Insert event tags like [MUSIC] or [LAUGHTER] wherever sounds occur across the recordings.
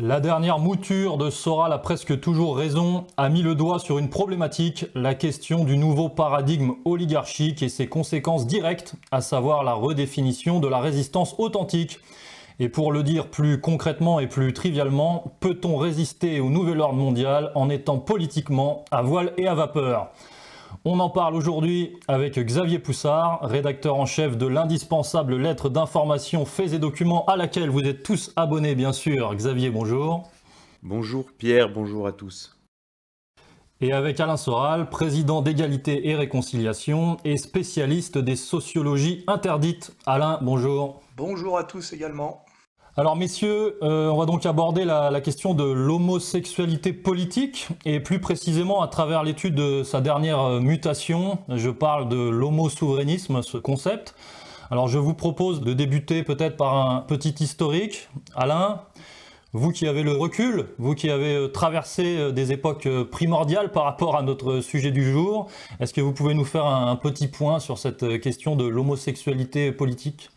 La dernière mouture de Soral a presque toujours raison, a mis le doigt sur une problématique, la question du nouveau paradigme oligarchique et ses conséquences directes, à savoir la redéfinition de la résistance authentique. Et pour le dire plus concrètement et plus trivialement, peut-on résister au nouvel ordre mondial en étant politiquement à voile et à vapeur? On en parle aujourd'hui avec Xavier Poussard, rédacteur en chef de l'indispensable lettre d'information Faits et Documents à laquelle vous êtes tous abonnés bien sûr. Xavier, bonjour. Bonjour Pierre, bonjour à tous. Et avec Alain Soral, président d'égalité et réconciliation et spécialiste des sociologies interdites. Alain, bonjour. Bonjour à tous également. Alors messieurs, euh, on va donc aborder la, question de l'homosexualité politique et plus précisément à travers l'étude de sa dernière euh, mutation. Je parle de l'homosouverainisme, ce concept. Alors je vous propose de débuter peut-être par un petit historique. Alain, vous qui avez le recul, vous qui avez euh, traversé des époques primordiales par rapport à notre sujet du jour, est-ce que vous pouvez nous faire un, petit point sur cette question de l'homosexualité politique?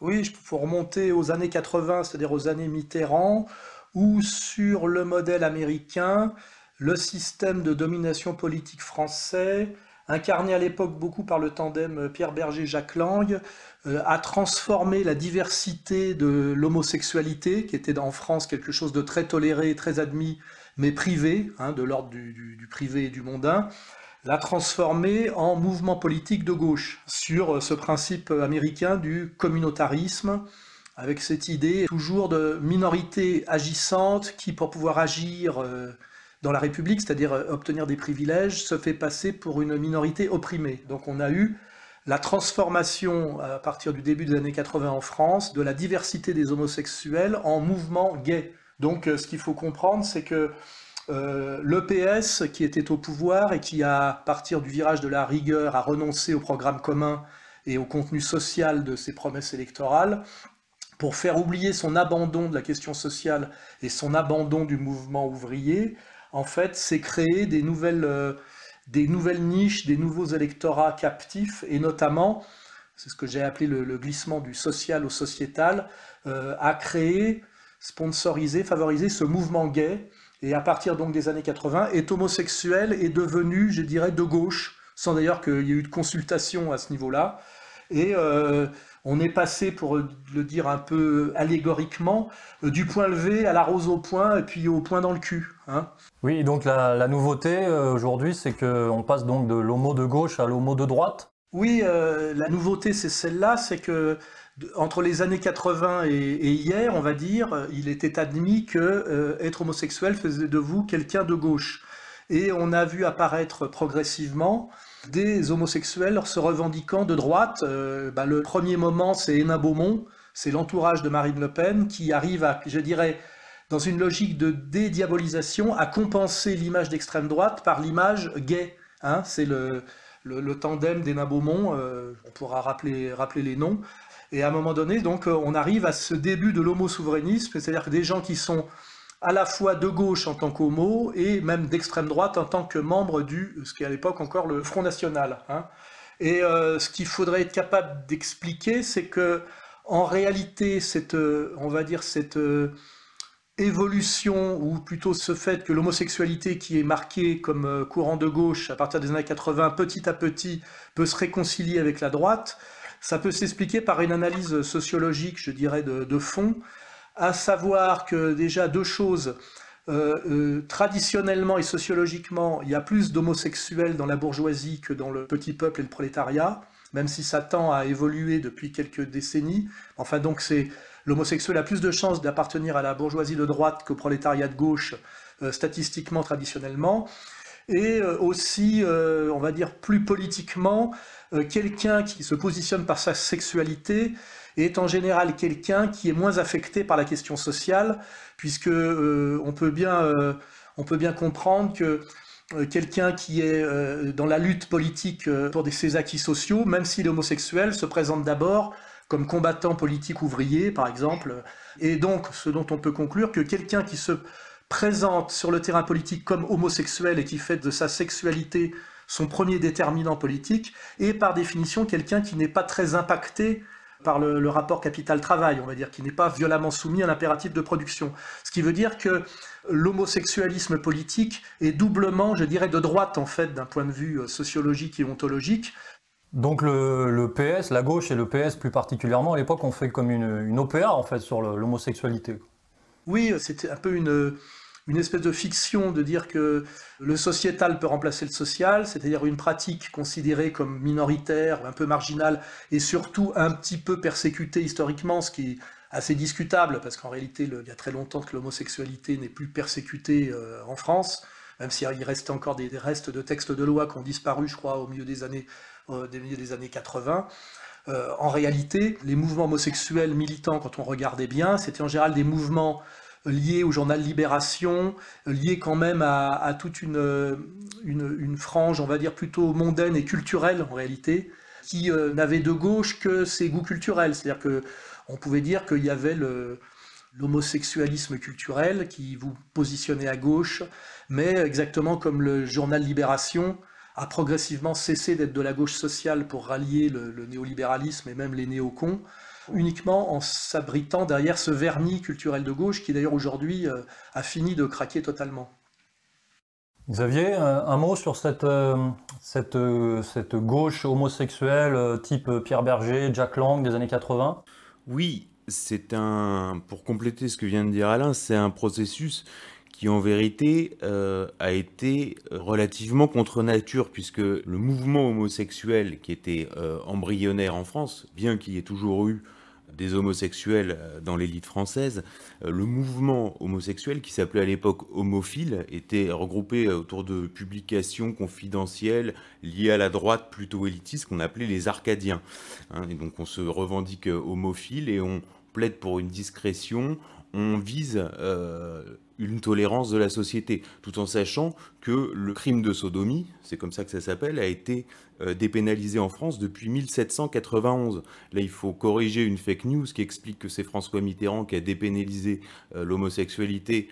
Oui, il faut remonter aux années 80, c'est-à-dire aux années Mitterrand, où sur le modèle américain, le système de domination politique français, incarné à l'époque beaucoup par le tandem Pierre Berger-Jacques Lang, euh, a transformé la diversité de l'homosexualité, qui était en France quelque chose de très toléré très admis, mais privé, hein, de l'ordre du privé et du mondain, l'a transformé en mouvement politique de gauche, sur euh, ce principe américain du communautarisme, avec cette idée toujours de minorité agissante qui, pour pouvoir agir euh, dans la République, c'est-à-dire euh, obtenir des privilèges, se fait passer pour une minorité opprimée. Donc on a eu la transformation à partir du début des années 80 en France de la diversité des homosexuels en mouvement gay. Donc ce qu'il faut comprendre, c'est que euh, l'EPS qui était au pouvoir et qui à partir du virage de la rigueur, a renoncé au programme commun et au contenu social de ses promesses électorales, pour faire oublier son abandon de la question sociale et son abandon du mouvement ouvrier, en fait, c'est créer des nouvelles, euh, des nouvelles niches, des nouveaux électorats captifs, et notamment, c'est ce que j'ai appelé le, glissement du social au sociétal, euh, a créé, sponsorisé, favorisé ce mouvement gay, et à partir donc des années 80, est homosexuel et devenu, je dirais, de gauche, sans d'ailleurs qu'il y ait eu de consultation à ce niveau-là. Et euh, on est passé, pour le dire un peu allégoriquement, euh, du point levé à la rose au point et puis au point dans le cul. Hein. Oui, donc la, la nouveauté euh, aujourd'hui, c'est qu'on passe donc de l'homo de gauche à l'homo de droite. Oui, euh, la nouveauté, c'est celle-là, c'est que entre les années 80 et, hier, on va dire, il était admis que euh, être homosexuel faisait de vous quelqu'un de gauche. Et on a vu apparaître progressivement des homosexuels se revendiquant de droite. Euh, bah, le premier moment, c'est Hénin Beaumont, c'est l'entourage de Marine Le Pen qui arrive je dirais, dans une logique de dédiabolisation, à compenser l'image d'extrême droite par l'image gay. Hein, c'est le, tandem d'Hénin Beaumont, euh, on pourra rappeler les noms. Et à un moment donné, donc, euh, on arrive à ce début de l'homo-souverainisme, c'est-à-dire des gens qui sont à la fois de gauche en tant qu'homo et même d'extrême droite en tant que membre du, ce qui est à l'époque encore le Front National. hein. Et euh, ce qu'il faudrait être capable d'expliquer, c'est que en réalité, cette, euh, on va dire cette évolution, ou plutôt ce fait que l'homosexualité qui est marquée comme courant de gauche à partir des années 80, petit à petit, peut se réconcilier avec la droite, ça peut s'expliquer par une analyse sociologique, je dirais, de, fond, à savoir que déjà deux choses. Euh, euh, traditionnellement et sociologiquement, il y a plus d'homosexuels dans la bourgeoisie que dans le petit peuple et le prolétariat, même si ça tend à évoluer depuis quelques décennies. Enfin, donc c'est l'homosexuel a plus de chances d'appartenir à la bourgeoisie de droite qu'au prolétariat de gauche, statistiquement, traditionnellement. Et aussi, on va dire plus politiquement, quelqu'un qui se positionne par sa sexualité est en général quelqu'un qui est moins affecté par la question sociale, puisque on peut bien on peut bien comprendre que euh, quelqu'un qui est euh, dans la lutte politique euh, pour ses acquis sociaux, même s'il est homosexuel, se présente d'abord comme combattant politique ouvrier, par exemple. Et donc, ce dont on peut conclure que quelqu'un qui se présente sur le terrain politique comme homosexuel et qui fait de sa sexualité son premier déterminant politique est par définition quelqu'un qui n'est pas très impacté par le, le rapport capital-travail, on va dire, qui n'est pas violemment soumis à l'impératif de production. Ce qui veut dire que l'homosexualisme politique est doublement, je dirais, de droite en fait, d'un point de vue euh, sociologique et ontologique. Donc le, PS, la gauche et le PS plus particulièrement, à l'époque, ont fait comme une, une OPA en fait sur l'homosexualité. Oui, c'était un peu une, une espèce de fiction de dire que le sociétal peut remplacer le social, c'est-à-dire une pratique considérée comme minoritaire, un peu marginale, et surtout un petit peu persécutée historiquement, ce qui assez discutable, parce qu'en réalité, il y a très longtemps que l'homosexualité n'est plus persécutée euh, en France, même s'il reste encore des, restes de textes de loi qui ont disparu, je crois, au milieu des années, euh, des, années 80. Euh, en réalité, les mouvements homosexuels militants, quand on regardait bien, c'était en général des mouvements liés au journal Libération, liés quand même à, toute une, frange, on va dire, plutôt mondaine et culturelle en réalité, qui n'avait de gauche que ses goûts culturels. C'est-à-dire que on pouvait dire qu'il y avait l'homosexualisme culturel qui vous positionnait à gauche, mais exactement comme le journal Libération a progressivement cessé d'être de la gauche sociale pour rallier le, néolibéralisme et même les néocons, uniquement en s'abritant derrière ce vernis culturel de gauche qui d'ailleurs aujourd'hui euh, a fini de craquer totalement. Xavier, un mot sur cette, euh, cette, euh, cette gauche homosexuelle type Pierre Berger, Jack Lang des années 80 oui, c'est un. Pour compléter ce que vient de dire Alain, c'est un processus qui en vérité euh, a été relativement contre nature, puisque le mouvement homosexuel qui était euh, embryonnaire en France, bien qu'il y ait toujours eu des homosexuels euh, dans l'élite française, euh, le mouvement homosexuel, qui s'appelait à l'époque homophile, était regroupé autour de publications confidentielles liées à la droite plutôt élitiste qu'on appelait les Arcadiens. Hein. et donc on se revendique homophile et on plaide pour une discrétion, on vise euh, une tolérance de la société, tout en sachant que le crime de sodomie, c'est comme ça que ça s'appelle, a été euh, dépénalisé en France depuis 1791. Là, il faut corriger une fake news qui explique que c'est François Mitterrand qui a dépénalisé euh, l'homosexualité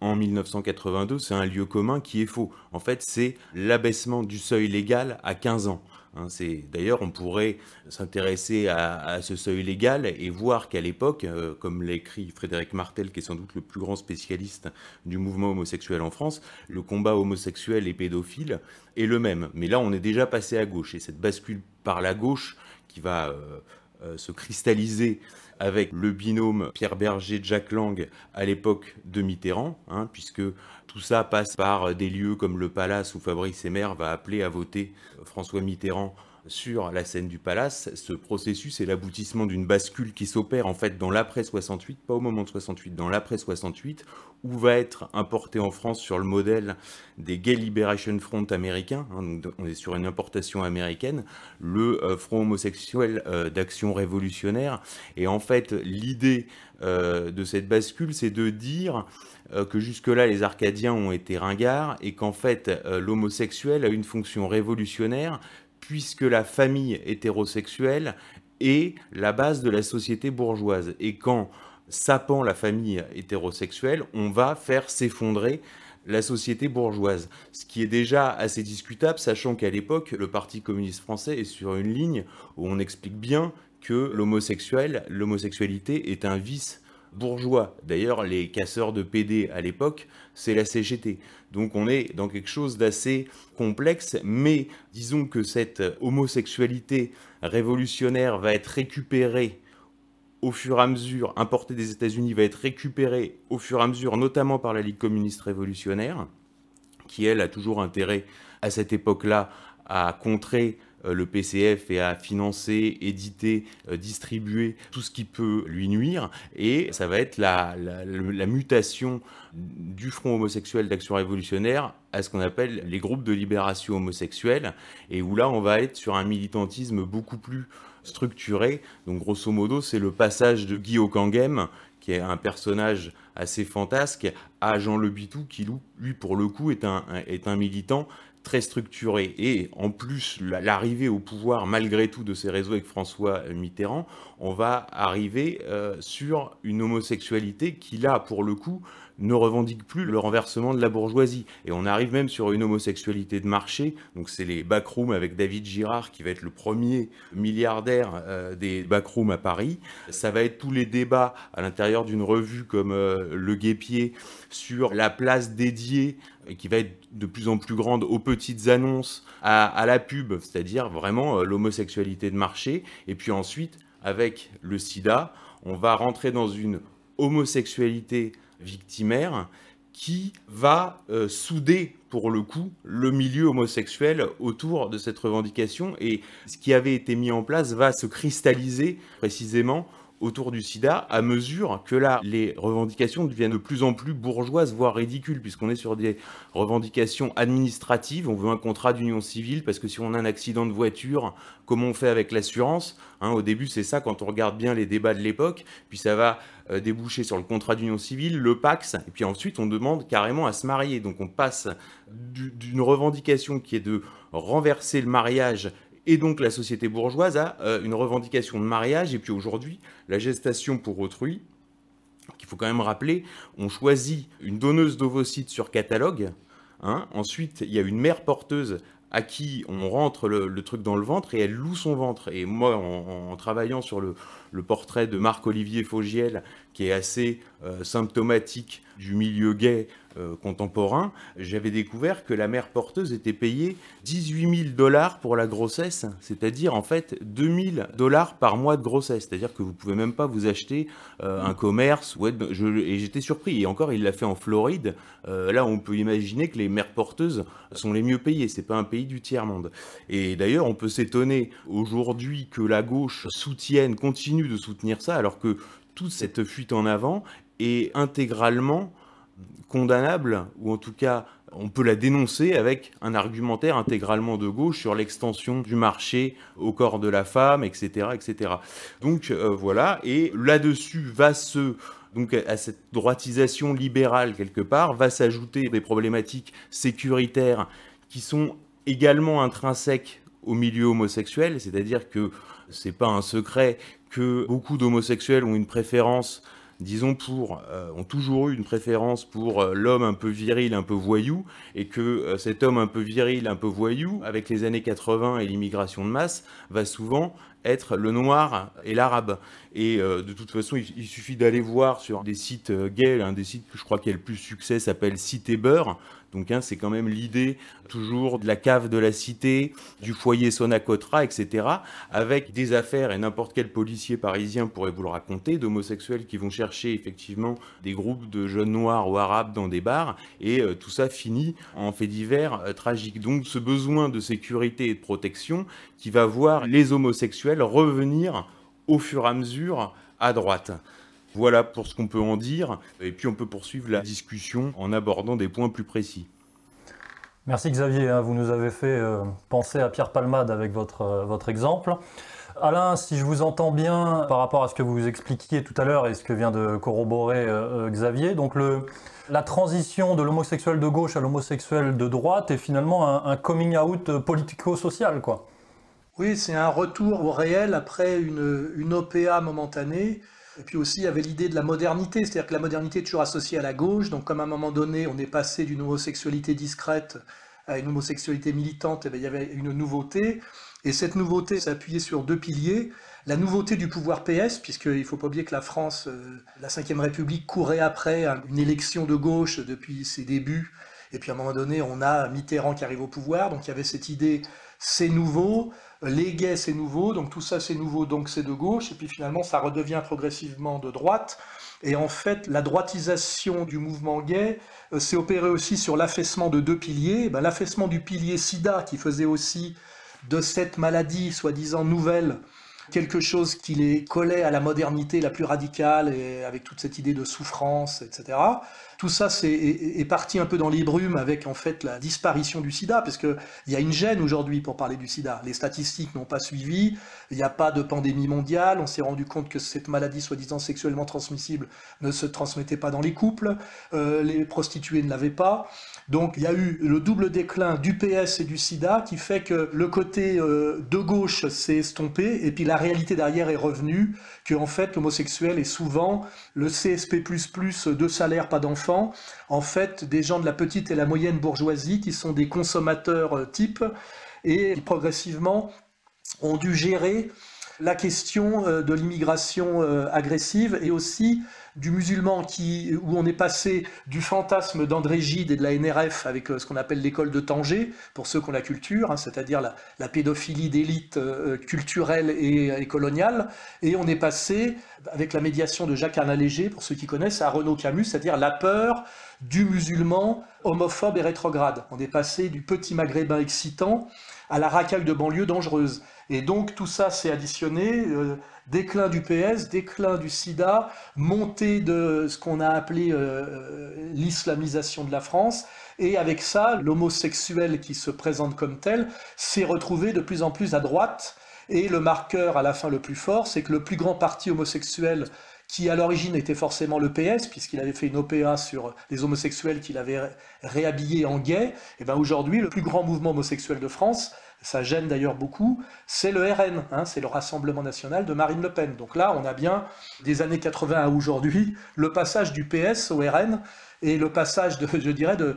en 1982. C'est un lieu commun qui est faux. En fait, c'est l'abaissement du seuil légal à 15 ans. Hein, d'ailleurs, on pourrait s'intéresser à, ce seuil légal et voir qu'à l'époque, euh, comme l'a écrit Frédéric Martel, qui est sans doute le plus grand spécialiste du mouvement homosexuel en France, le combat homosexuel et pédophile est le même. Mais là, on est déjà passé à gauche et cette bascule par la gauche qui va euh, euh, se cristalliser avec le binôme Pierre Berger-Jack Lang à l'époque de Mitterrand, hein, puisque tout ça passe par des lieux comme le Palace où Fabrice Emmer va appeler à voter François Mitterrand sur la scène du palace, ce processus est l'aboutissement d'une bascule qui s'opère en fait dans l'après 68, pas au moment de 68, dans l'après 68, où va être importé en France sur le modèle des Gay Liberation Front américains, hein, on est sur une importation américaine, le euh, Front homosexuel euh, d'action révolutionnaire. Et en fait, l'idée euh, de cette bascule, c'est de dire que jusque-là, les Arcadiens ont été ringards et qu'en fait, l'homosexuel a une fonction révolutionnaire puisque la famille hétérosexuelle est la base de la société bourgeoise. Et quand sapant la famille hétérosexuelle, on va faire s'effondrer la société bourgeoise. Ce qui est déjà assez discutable, sachant qu'à l'époque, le Parti communiste français est sur une ligne où on explique bien que l'homosexualité est un vice bourgeois. D'ailleurs, les casseurs de PD à l'époque, c'est la CGT. Donc on est dans quelque chose d'assez complexe, mais disons que cette homosexualité révolutionnaire va être récupérée au fur et à mesure, importée des États-Unis, va être récupérée au fur et à mesure, notamment par la Ligue communiste révolutionnaire, qui elle a toujours intérêt à cette époque-là à contrer le PCF et à financer, éditer, euh, distribuer tout ce qui peut lui nuire. Et ça va être la, mutation du Front homosexuel d'action révolutionnaire à ce qu'on appelle les groupes de libération homosexuelle, et où là on va être sur un militantisme beaucoup plus structuré. Donc grosso modo, c'est le passage de Guy Okangem, qui est un personnage assez fantasque, à Jean Le Bitou, qui lui, pour le coup, est est un militant très structuré. Et en plus, l'arrivée au pouvoir, malgré tout, de ces réseaux avec François Mitterrand, on va arriver euh, sur une homosexualité qui, là, pour le coup, ne revendique plus le renversement de la bourgeoisie. Et on arrive même sur une homosexualité de marché. Donc c'est les backrooms avec David Girard qui va être le premier milliardaire euh, des backrooms à Paris. Ça va être tous les débats à l'intérieur d'une revue comme euh, Le Guépier sur la place dédiée qui va être de plus en plus grande aux petites annonces, à, à la pub, c'est-à-dire vraiment euh, l'homosexualité de marché. Et puis ensuite, avec le sida, on va rentrer dans une homosexualité victimaire qui va euh, souder pour le coup le milieu homosexuel autour de cette revendication. Et ce qui avait été mis en place va se cristalliser précisément autour du sida à mesure que là, les revendications deviennent de plus en plus bourgeoises, voire ridicules, puisqu'on est sur des revendications administratives. On veut un contrat d'union civile parce que si on a un accident de voiture, comment on fait avec l'assurance hein, Au début, c'est ça quand on regarde bien les débats de l'époque, puis ça va euh, déboucher sur le contrat d'union civile, le Pax, et puis ensuite on demande carrément à se marier. Donc on passe d'une revendication qui est de renverser le mariage et donc la société bourgeoise a euh, une revendication de mariage, et puis aujourd'hui, la gestation pour autrui, qu'il faut quand même rappeler, on choisit une donneuse d'ovocytes sur catalogue, hein. ensuite il y a une mère porteuse à qui on rentre le, truc dans le ventre et elle loue son ventre. Et moi, en, travaillant sur le, portrait de Marc-Olivier Faugiel, qui est assez euh, symptomatique du milieu gay euh, contemporain, j'avais découvert que la mère porteuse était payée 18 000 dollars pour la grossesse, c'est-à-dire en fait 2 000 dollars par mois de grossesse. C'est-à-dire que vous pouvez même pas vous acheter euh, un commerce. Je, et j'étais surpris. Et encore, il l'a fait en Floride. Euh, là, on peut imaginer que les mères porteuses sont les mieux payées. C'est pas un pays du tiers monde. Et d'ailleurs, on peut s'étonner aujourd'hui que la gauche soutienne, continue de soutenir ça, alors que toute cette fuite en avant est intégralement condamnable, ou en tout cas on peut la dénoncer avec un argumentaire intégralement de gauche sur l'extension du marché au corps de la femme, etc. etc. Donc euh, voilà, et là-dessus va se... Donc à cette droitisation libérale quelque part, va s'ajouter des problématiques sécuritaires qui sont également intrinsèques au milieu homosexuel, c'est-à-dire que c'est pas un secret que beaucoup d'homosexuels ont une préférence disons, pour, euh, ont toujours eu une préférence pour euh, l'homme un peu viril, un peu voyou, et que euh, cet homme un peu viril, un peu voyou, avec les années 80 et l'immigration de masse, va souvent être le noir et l'arabe. Et de toute façon, il, suffit d'aller voir sur des sites gays, un des sites que je crois qui a le plus succès s'appelle Cité Beurre, donc hein, c'est quand même l'idée toujours de la cave de la cité, du foyer Sonacotra, etc. Avec des affaires, et n'importe quel policier parisien pourrait vous le raconter, d'homosexuels qui vont chercher effectivement des groupes de jeunes noirs ou arabes dans des bars, et euh, tout ça finit en fait divers euh, tragiques. Donc ce besoin de sécurité et de protection qui va voir les homosexuels revenir au fur et à mesure à droite. Voilà pour ce qu'on peut en dire. Et puis on peut poursuivre la discussion en abordant des points plus précis. Merci Xavier, hein. vous nous avez fait euh, penser à Pierre Palmade avec votre, euh, votre exemple. Alain, si je vous entends bien par rapport à ce que vous expliquiez tout à l'heure et ce que vient de corroborer euh, Xavier, donc le, la transition de l'homosexuel de gauche à l'homosexuel de droite est finalement un, un coming out politico-social, quoi. Oui, c'est un retour au réel après une, une OPA momentanée et puis aussi, il y avait l'idée de la modernité, c'est-à-dire que la modernité est toujours associée à la gauche. Donc, comme à un moment donné, on est passé d'une homosexualité discrète à une homosexualité militante, et eh il y avait une nouveauté. Et cette nouveauté s'appuyait sur deux piliers. La nouveauté du pouvoir PS, puisqu'il ne faut pas oublier que la France, euh, la Ve République, courait après une élection de gauche depuis ses débuts. Et puis à un moment donné, on a Mitterrand qui arrive au pouvoir. Donc il y avait cette idée, c'est nouveau les gays c'est nouveau, donc tout ça c'est nouveau, donc c'est de gauche, et puis finalement ça redevient progressivement de droite. Et en fait, la droitisation du mouvement gay euh, s'est opérée aussi sur l'affaissement de deux piliers. Ben, l'affaissement du pilier SIDA, qui faisait aussi de cette maladie soi-disant nouvelle quelque chose qui les collait à la modernité la plus radicale et avec toute cette idée de souffrance, etc. Tout ça c'est, est, parti un peu dans les brumes avec en fait la disparition du sida, parce qu'il y a une gêne aujourd'hui pour parler du sida. Les statistiques n'ont pas suivi, il n'y a pas de pandémie mondiale, on s'est rendu compte que cette maladie soi-disant sexuellement transmissible ne se transmettait pas dans les couples, euh, les prostituées ne l'avaient pas. Donc il y a eu le double déclin du PS et du sida qui fait que le côté euh, de gauche s'est estompé et puis la réalité derrière est revenue, que en fait l'homosexuel est souvent le CSP++ de salaire pas d'enfants, en fait des gens de la petite et la moyenne bourgeoisie qui sont des consommateurs euh, type et progressivement ont dû gérer la question euh, de l'immigration agressive et aussi du musulman qui, où on est passé du fantasme d'André Gide et de la NRF avec euh, ce qu'on appelle l'école de Tanger, pour ceux qui ont la culture, hein, c'est-à-dire la, pédophilie d'élite euh, culturelle et, coloniale, et on est passé, avec la médiation de Jacques Léger, pour ceux qui connaissent, à Renaud Camus, c'est-à-dire la peur du musulman homophobe et rétrograde. On est passé du petit maghrébin excitant à la racaille de banlieue dangereuse. Et donc tout ça s'est additionné. Euh, déclin du PS, déclin du sida, montée de ce qu'on a appelé euh, l'islamisation de la France, et avec ça, l'homosexuel qui se présente comme tel s'est retrouvé de plus en plus à droite, et le marqueur à la fin le plus fort, c'est que le plus grand parti homosexuel qui à l'origine était forcément le PS, puisqu'il avait fait une OPA sur les homosexuels qu'il avait réhabillés en gays, et bien aujourd'hui, le plus grand mouvement homosexuel de France, ça gêne d'ailleurs beaucoup, c'est le RN, hein, c'est le Rassemblement national de Marine Le Pen. Donc là, on a bien, des années 80 à aujourd'hui, le passage du PS au RN et le passage, de, je dirais, de,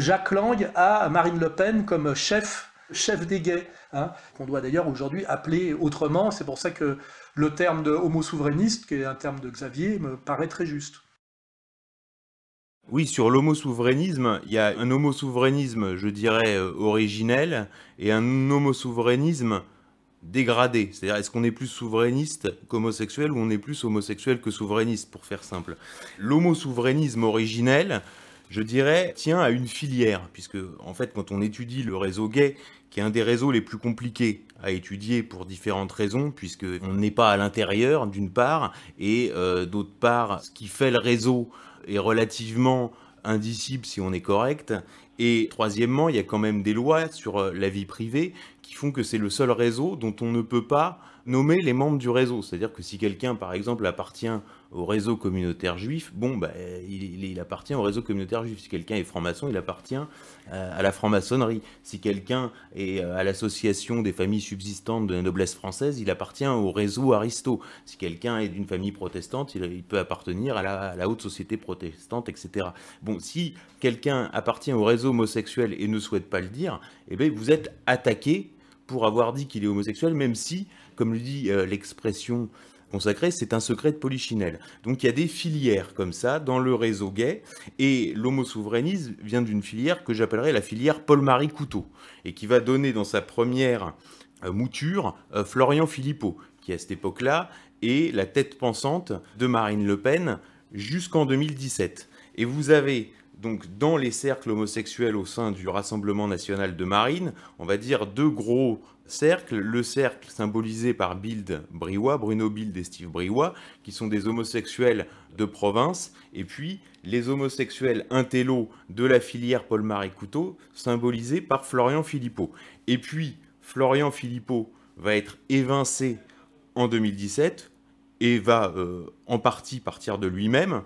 Jacques Lang à Marine Le Pen comme chef, chef des gays, hein, qu'on doit d'ailleurs aujourd'hui appeler autrement. C'est pour ça que le terme de homo souverainiste, qui est un terme de Xavier, me paraît très juste. Oui, sur l'homosouverainisme, il y a un homosouverainisme, je dirais, euh, originel et un homosouverainisme dégradé. C'est-à-dire, est-ce qu'on est plus souverainiste qu'homosexuel ou on est plus homosexuel que souverainiste, pour faire simple L'homosouverainisme originel, je dirais, tient à une filière, puisque, en fait, quand on étudie le réseau gay, qui est un des réseaux les plus compliqués à étudier pour différentes raisons, puisqu'on n'est pas à l'intérieur, d'une part, et euh, d'autre part, ce qui fait le réseau est relativement indicible si on est correct. Et troisièmement, il y a quand même des lois sur euh, la vie privée qui font que c'est le seul réseau dont on ne peut pas nommer les membres du réseau. C'est-à-dire que si quelqu'un, par exemple, appartient au réseau communautaire juif, bon, bah, il, appartient au réseau communautaire juif. Si quelqu'un est franc-maçon, il appartient euh, à la franc-maçonnerie. Si quelqu'un est euh, à l'association des familles subsistantes de la noblesse française, il appartient au réseau Aristo. Si quelqu'un est d'une famille protestante, il, peut appartenir à la, haute société protestante, etc. Bon, si quelqu'un appartient au réseau homosexuel et ne souhaite pas le dire, eh bien, vous êtes attaqué pour avoir dit qu'il est homosexuel, même si, comme le dit euh, l'expression consacrée, c'est un secret de polichinelle. Donc il y a des filières comme ça dans le réseau gay, et l'homosouverainisme vient d'une filière que j'appellerais la filière Paul-Marie Couteau, et qui va donner dans sa première euh, mouture euh, Florian Philippot, qui à cette époque-là est la tête pensante de Marine Le Pen jusqu'en 2017. Et vous avez donc dans les cercles homosexuels au sein du Rassemblement national de Marine, on va dire deux gros cercles. Le cercle symbolisé par Bild Briouat, Bruno Bild et Steve Briouat, qui sont des homosexuels de province, et puis les homosexuels intello de la filière Paul-Marie Couteau, symbolisés par Florian Philippot. Et puis Florian Philippot va être évincé en 2017 et va euh, en partie partir de lui-même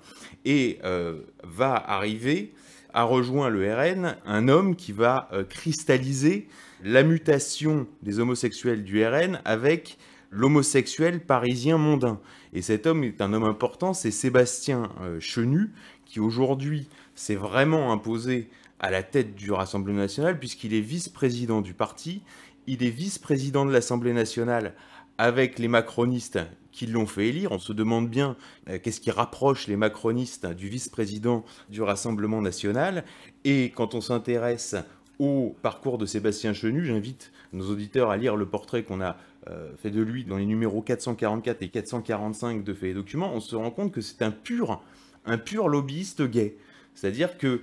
et euh, va arriver à rejoindre le RN un homme qui va euh, cristalliser la mutation des homosexuels du RN avec l'homosexuel parisien mondain. Et cet homme est un homme important, c'est Sébastien Chenu, qui aujourd'hui s'est vraiment imposé à la tête du Rassemblement national, puisqu'il est vice-président du parti, il est vice-président de l'Assemblée nationale avec les macronistes qui l'ont fait élire. On se demande bien euh, qu'est-ce qui rapproche les macronistes du vice-président du Rassemblement national. Et quand on s'intéresse au parcours de Sébastien Chenu, j'invite nos auditeurs à lire le portrait qu'on a euh, fait de lui dans les numéros 444 et 445 de Faits et Documents. On se rend compte que c'est un pur, un pur lobbyiste gay. C'est-à-dire que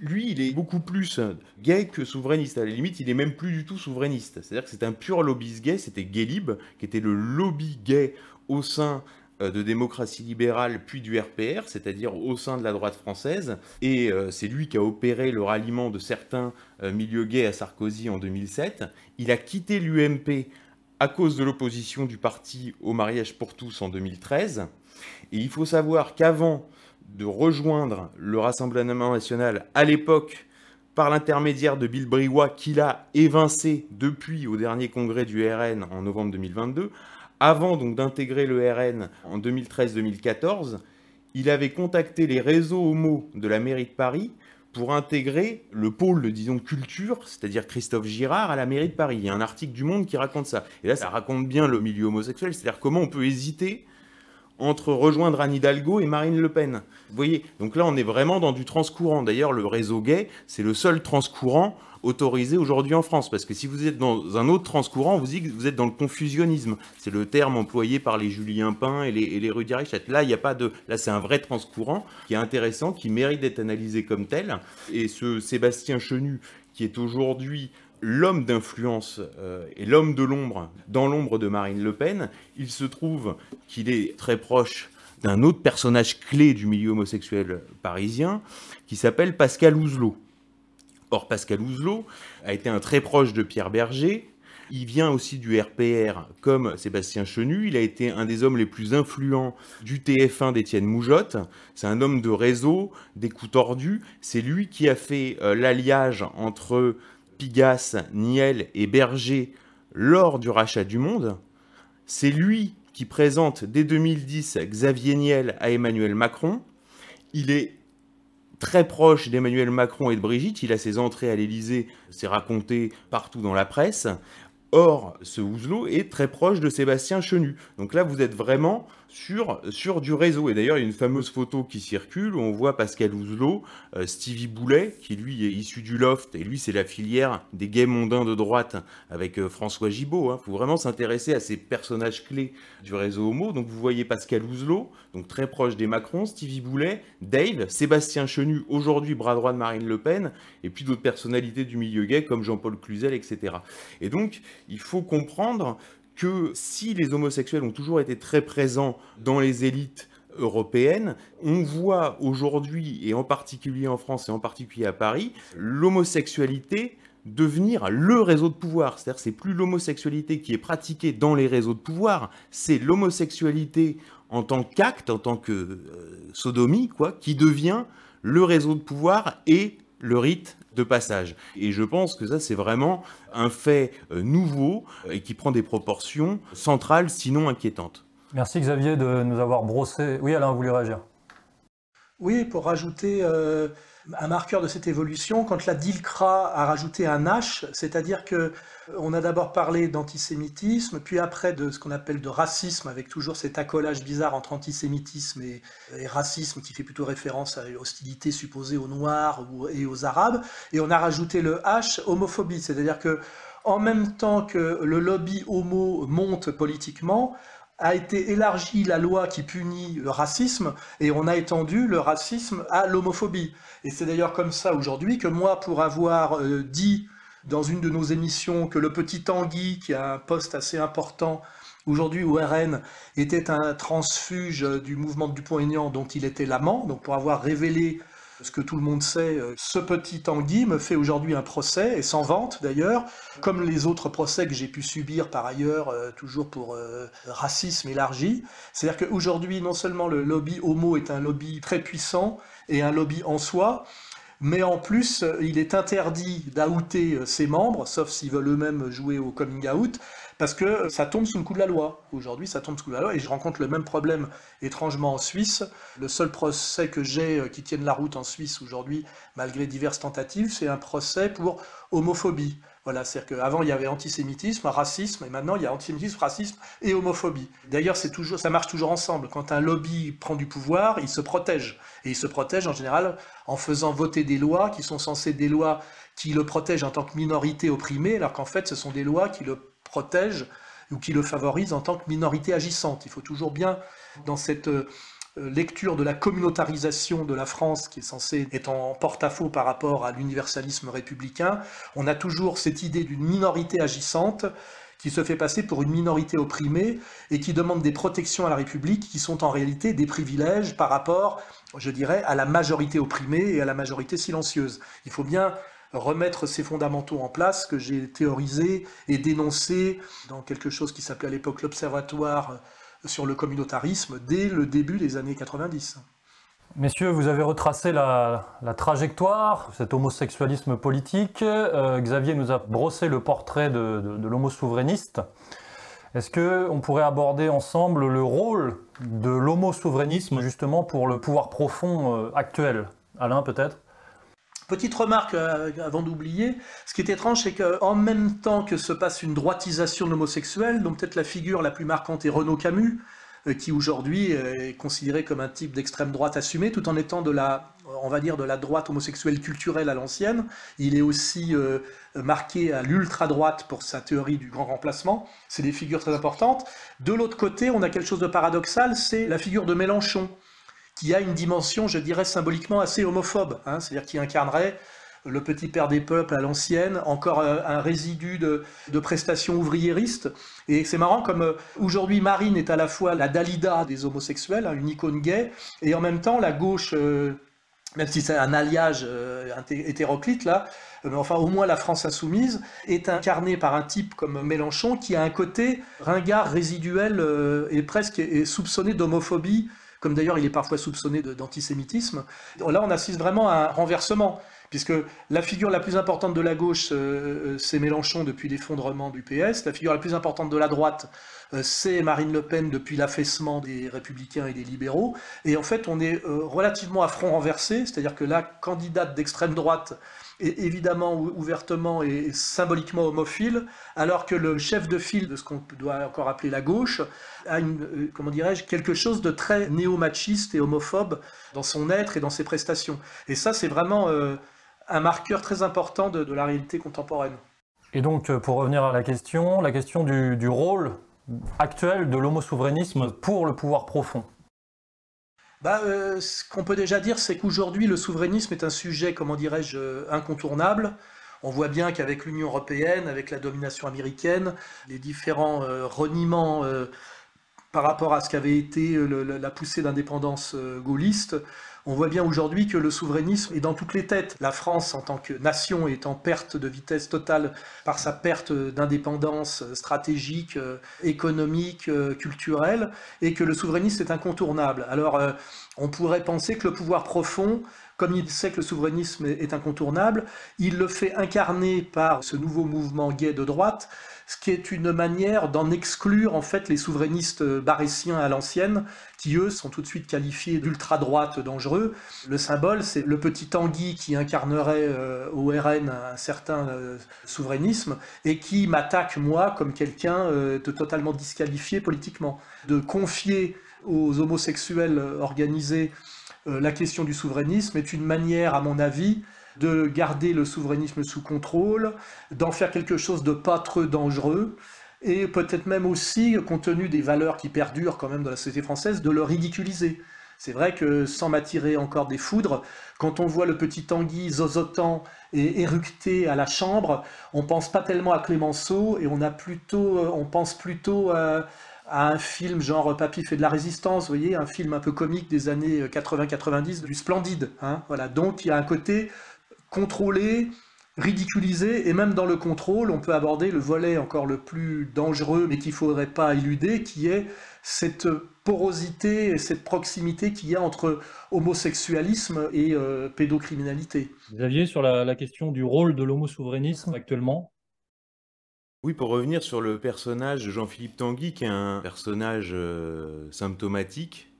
lui, il est beaucoup plus gay que souverainiste. À la limite, il est même plus du tout souverainiste. C'est-à-dire que c'est un pur lobbyiste gay. C'était Gaylib, qui était le lobby gay au sein euh, de démocratie libérale puis du RPR, c'est-à-dire au sein de la droite française. Et euh, c'est lui qui a opéré le ralliement de certains euh, milieux gays à Sarkozy en 2007. Il a quitté l'UMP à cause de l'opposition du parti au mariage pour tous en 2013. Et il faut savoir qu'avant de rejoindre le Rassemblement national à l'époque, par l'intermédiaire de Bill Briouat, qu'il a évincé depuis au dernier congrès du RN en novembre 2022, avant donc d'intégrer le RN en 2013-2014, il avait contacté les réseaux homo de la mairie de Paris pour intégrer le pôle, disons, culture, c'est-à-dire Christophe Girard, à la mairie de Paris. Il y a un article du Monde qui raconte ça. Et là, ça raconte bien le milieu homosexuel, c'est-à-dire comment on peut hésiter entre rejoindre Anne Hidalgo et Marine Le Pen. Vous voyez, donc là, on est vraiment dans du transcourant. D'ailleurs, le réseau gay, c'est le seul transcourant autorisé aujourd'hui en France. Parce que si vous êtes dans un autre transcourant, vous, vous êtes dans le confusionnisme. C'est le terme employé par les Julien Pain et les, et les. Là, il n'y a pas de. Là, c'est un vrai transcourant qui est intéressant, qui mérite d'être analysé comme tel. Et ce Sébastien Chenu, qui est aujourd'hui l'homme d'influence euh, et l'homme de l'ombre dans l'ombre de Marine Le Pen, il se trouve qu'il est très proche d'un autre personnage clé du milieu homosexuel parisien qui s'appelle Pascal Ouzelot. Or, Pascal Ouzelot a été un très proche de Pierre Berger. Il vient aussi du RPR comme Sébastien Chenu. Il a été un des hommes les plus influents du TF1 d'Étienne Moujotte. C'est un homme de réseau, d'écoute tordus. C'est lui qui a fait euh, l'alliage entre Pigasse, Niel et Berger lors du rachat du Monde. C'est lui qui présente dès 2010 Xavier Niel à Emmanuel Macron. Il est très proche d'Emmanuel Macron et de Brigitte. Il a ses entrées à l'Élysée, c'est raconté partout dans la presse. Or, ce Ouzelot est très proche de Sébastien Chenu. Donc là, vous êtes vraiment sur, sur du réseau. Et d'ailleurs, il y a une fameuse photo qui circule où on voit Pascal Ouzelot, euh, Stevie Boulet, qui lui est issu du loft, et lui, c'est la filière des gays mondains de droite avec euh, François Gibault. Il hein. faut vraiment s'intéresser à ces personnages clés du réseau homo. Donc vous voyez Pascal Ouzelot, donc très proche des Macron, Stevie Boulet, Dave, Sébastien Chenu, aujourd'hui bras droit de Marine Le Pen, et puis d'autres personnalités du milieu gay comme Jean-Paul Cluzel, etc. Et donc, il faut comprendre que si les homosexuels ont toujours été très présents dans les élites européennes, on voit aujourd'hui, et en particulier en France et en particulier à Paris, l'homosexualité devenir le réseau de pouvoir. C'est-à-dire c'est plus l'homosexualité qui est pratiquée dans les réseaux de pouvoir, c'est l'homosexualité en tant qu'acte, en tant que euh, sodomie, quoi, qui devient le réseau de pouvoir et le rite de passage. Et je pense que ça, c'est vraiment un fait euh, nouveau et qui prend des proportions centrales, sinon inquiétantes. Merci Xavier de nous avoir brossé. Oui, Alain, vous voulez réagir? Oui, pour rajouter euh, un marqueur de cette évolution, quand la DILCRA a rajouté un H, c'est-à-dire que on a d'abord parlé d'antisémitisme, puis après de ce qu'on appelle de racisme, avec toujours cet accolage bizarre entre antisémitisme et, racisme qui fait plutôt référence à l'hostilité supposée aux Noirs et aux Arabes, et on a rajouté le H, homophobie, c'est-à-dire que en même temps que le lobby homo monte politiquement, a été élargie la loi qui punit le racisme et on a étendu le racisme à l'homophobie. Et c'est d'ailleurs comme ça aujourd'hui que moi, pour avoir euh, dit dans une de nos émissions que le petit Tanguy, qui a un poste assez important aujourd'hui au RN, était un transfuge du mouvement de Dupont-Aignan dont il était l'amant, donc pour avoir révélé ce que tout le monde sait, euh, ce petit Tanguy me fait aujourd'hui un procès, et sans vente d'ailleurs, comme les autres procès que j'ai pu subir par ailleurs, euh, toujours pour euh, racisme élargi. C'est-à-dire qu'aujourd'hui, non seulement le lobby homo est un lobby très puissant et un lobby en soi, mais en plus, il est interdit d'outer ses membres, sauf s'ils veulent eux-mêmes jouer au coming out, parce que ça tombe sous le coup de la loi. Aujourd'hui, ça tombe sous la loi, et je rencontre le même problème étrangement en Suisse. Le seul procès que j'ai euh, qui tienne la route en Suisse aujourd'hui, malgré diverses tentatives, c'est un procès pour homophobie. Voilà, c'est-à-dire qu'avant il y avait antisémitisme, racisme, et maintenant il y a antisémitisme, racisme et homophobie. D'ailleurs, c'est toujours, ça marche toujours ensemble. Quand un lobby prend du pouvoir, il se protège. Et il se protège en général en faisant voter des lois qui sont censées des lois qui le protègent en tant que minorité opprimée, alors qu'en fait ce sont des lois qui le protège ou qui le favorise en tant que minorité agissante. Il faut toujours bien, dans cette euh, lecture de la communautarisation de la France, qui est censée être en porte-à-faux par rapport à l'universalisme républicain, on a toujours cette idée d'une minorité agissante qui se fait passer pour une minorité opprimée et qui demande des protections à la République qui sont en réalité des privilèges par rapport, je dirais, à la majorité opprimée et à la majorité silencieuse. Il faut bien remettre ces fondamentaux en place que j'ai théorisé et dénoncé dans quelque chose qui s'appelait à l'époque l'Observatoire sur le communautarisme dès le début des années 90. Messieurs, vous avez retracé la, trajectoire, cet homosexualisme politique. Euh, Xavier nous a brossé le portrait de, de, l'homo souverainiste. Est-ce qu'on pourrait aborder ensemble le rôle de l'homo souverainisme justement pour le pouvoir profond euh, actuel? Alain, peut-être? Petite remarque euh, avant d'oublier, ce qui est étrange, c'est qu'en même temps que se passe une droitisation de l'homosexuel, dont peut-être la figure la plus marquante est Renaud Camus, euh, qui aujourd'hui est considéré comme un type d'extrême droite assumé, tout en étant de la, on va dire, de la droite homosexuelle culturelle à l'ancienne. Il est aussi euh, marqué à l'ultra-droite pour sa théorie du grand remplacement. C'est des figures très importantes. De l'autre côté, on a quelque chose de paradoxal, c'est la figure de Mélenchon, qui a une dimension, je dirais, symboliquement assez homophobe, hein, c'est-à-dire qui incarnerait le petit père des peuples à l'ancienne, encore un, résidu de, prestations ouvriéristes. Et c'est marrant comme euh, aujourd'hui Marine est à la fois la Dalida des homosexuels, hein, une icône gay, et en même temps la gauche, euh, même si c'est un alliage euh, hétéroclite là, mais enfin au moins la France insoumise, est incarnée par un type comme Mélenchon qui a un côté ringard résiduel et presque soupçonné d'homophobie comme d'ailleurs il est parfois soupçonné d'antisémitisme. Là, on assiste vraiment à un renversement, puisque la figure la plus importante de la gauche, euh, euh, c'est Mélenchon depuis l'effondrement du PS, la figure la plus importante de la droite, euh, c'est Marine Le Pen depuis l'affaissement des républicains et des libéraux, et en fait, on est relativement à front renversé, c'est-à-dire que la candidate d'extrême droite évidemment ouvertement et symboliquement homophile, alors que le chef de file de ce qu'on doit encore appeler la gauche a euh, comment dirais-je, quelque chose de très néo-machiste et homophobe dans son être et dans ses prestations. Et ça, c'est vraiment euh, un marqueur très important de, la réalité contemporaine. Et donc, euh, pour revenir à la question, la question du rôle actuel de l'homosouverainisme pour le pouvoir profond. Bah, euh, ce qu'on peut déjà dire, c'est qu'aujourd'hui, le souverainisme est un sujet, comment dirais-je, euh, incontournable. On voit bien qu'avec l'Union européenne, avec la domination américaine, les différents euh, reniements par rapport à ce qu'avait été la poussée d'indépendance gaulliste, on voit bien aujourd'hui que le souverainisme est dans toutes les têtes. La France, en tant que nation, est en perte de vitesse totale par sa perte d'indépendance stratégique, euh, économique, euh, culturelle, et que le souverainisme est incontournable. Alors, euh, on pourrait penser que le pouvoir profond comme il sait que le souverainisme est incontournable, il le fait incarner par ce nouveau mouvement gay de droite, ce qui est une manière d'en exclure en fait les souverainistes barétiens à l'ancienne, qui eux sont tout de suite qualifiés d'ultra-droite dangereux. Le symbole, c'est le petit Tanguy qui incarnerait euh, au RN un certain euh, souverainisme et qui m'attaque moi comme quelqu'un euh, de totalement disqualifié politiquement. De confier aux homosexuels organisés la question du souverainisme est une manière, à mon avis, de garder le souverainisme sous contrôle, d'en faire quelque chose de pas trop dangereux, et peut-être même aussi, compte tenu des valeurs qui perdurent quand même dans la société française, de le ridiculiser. C'est vrai que sans m'attirer encore des foudres, quand on voit le petit Tanguy zozotant et éructé à la chambre, on pense pas tellement à Clémenceau et on a plutôt, euh, on pense plutôt à, à un film genre Papy fait de la résistance, vous voyez, un film un peu comique des années 80-90, du Splendide. Hein, voilà. Donc il y a un côté contrôler, ridiculiser, et même dans le contrôle, on peut aborder le volet encore le plus dangereux, mais qu'il ne faudrait pas éluder, qui est cette porosité et cette proximité qu'il y a entre homosexualisme et euh, pédocriminalité. Xavier, sur la, question du rôle de l'homosouverainisme actuellement? Oui, pour revenir sur le personnage de Jean-Philippe Tanguy, qui est un personnage euh, symptomatique,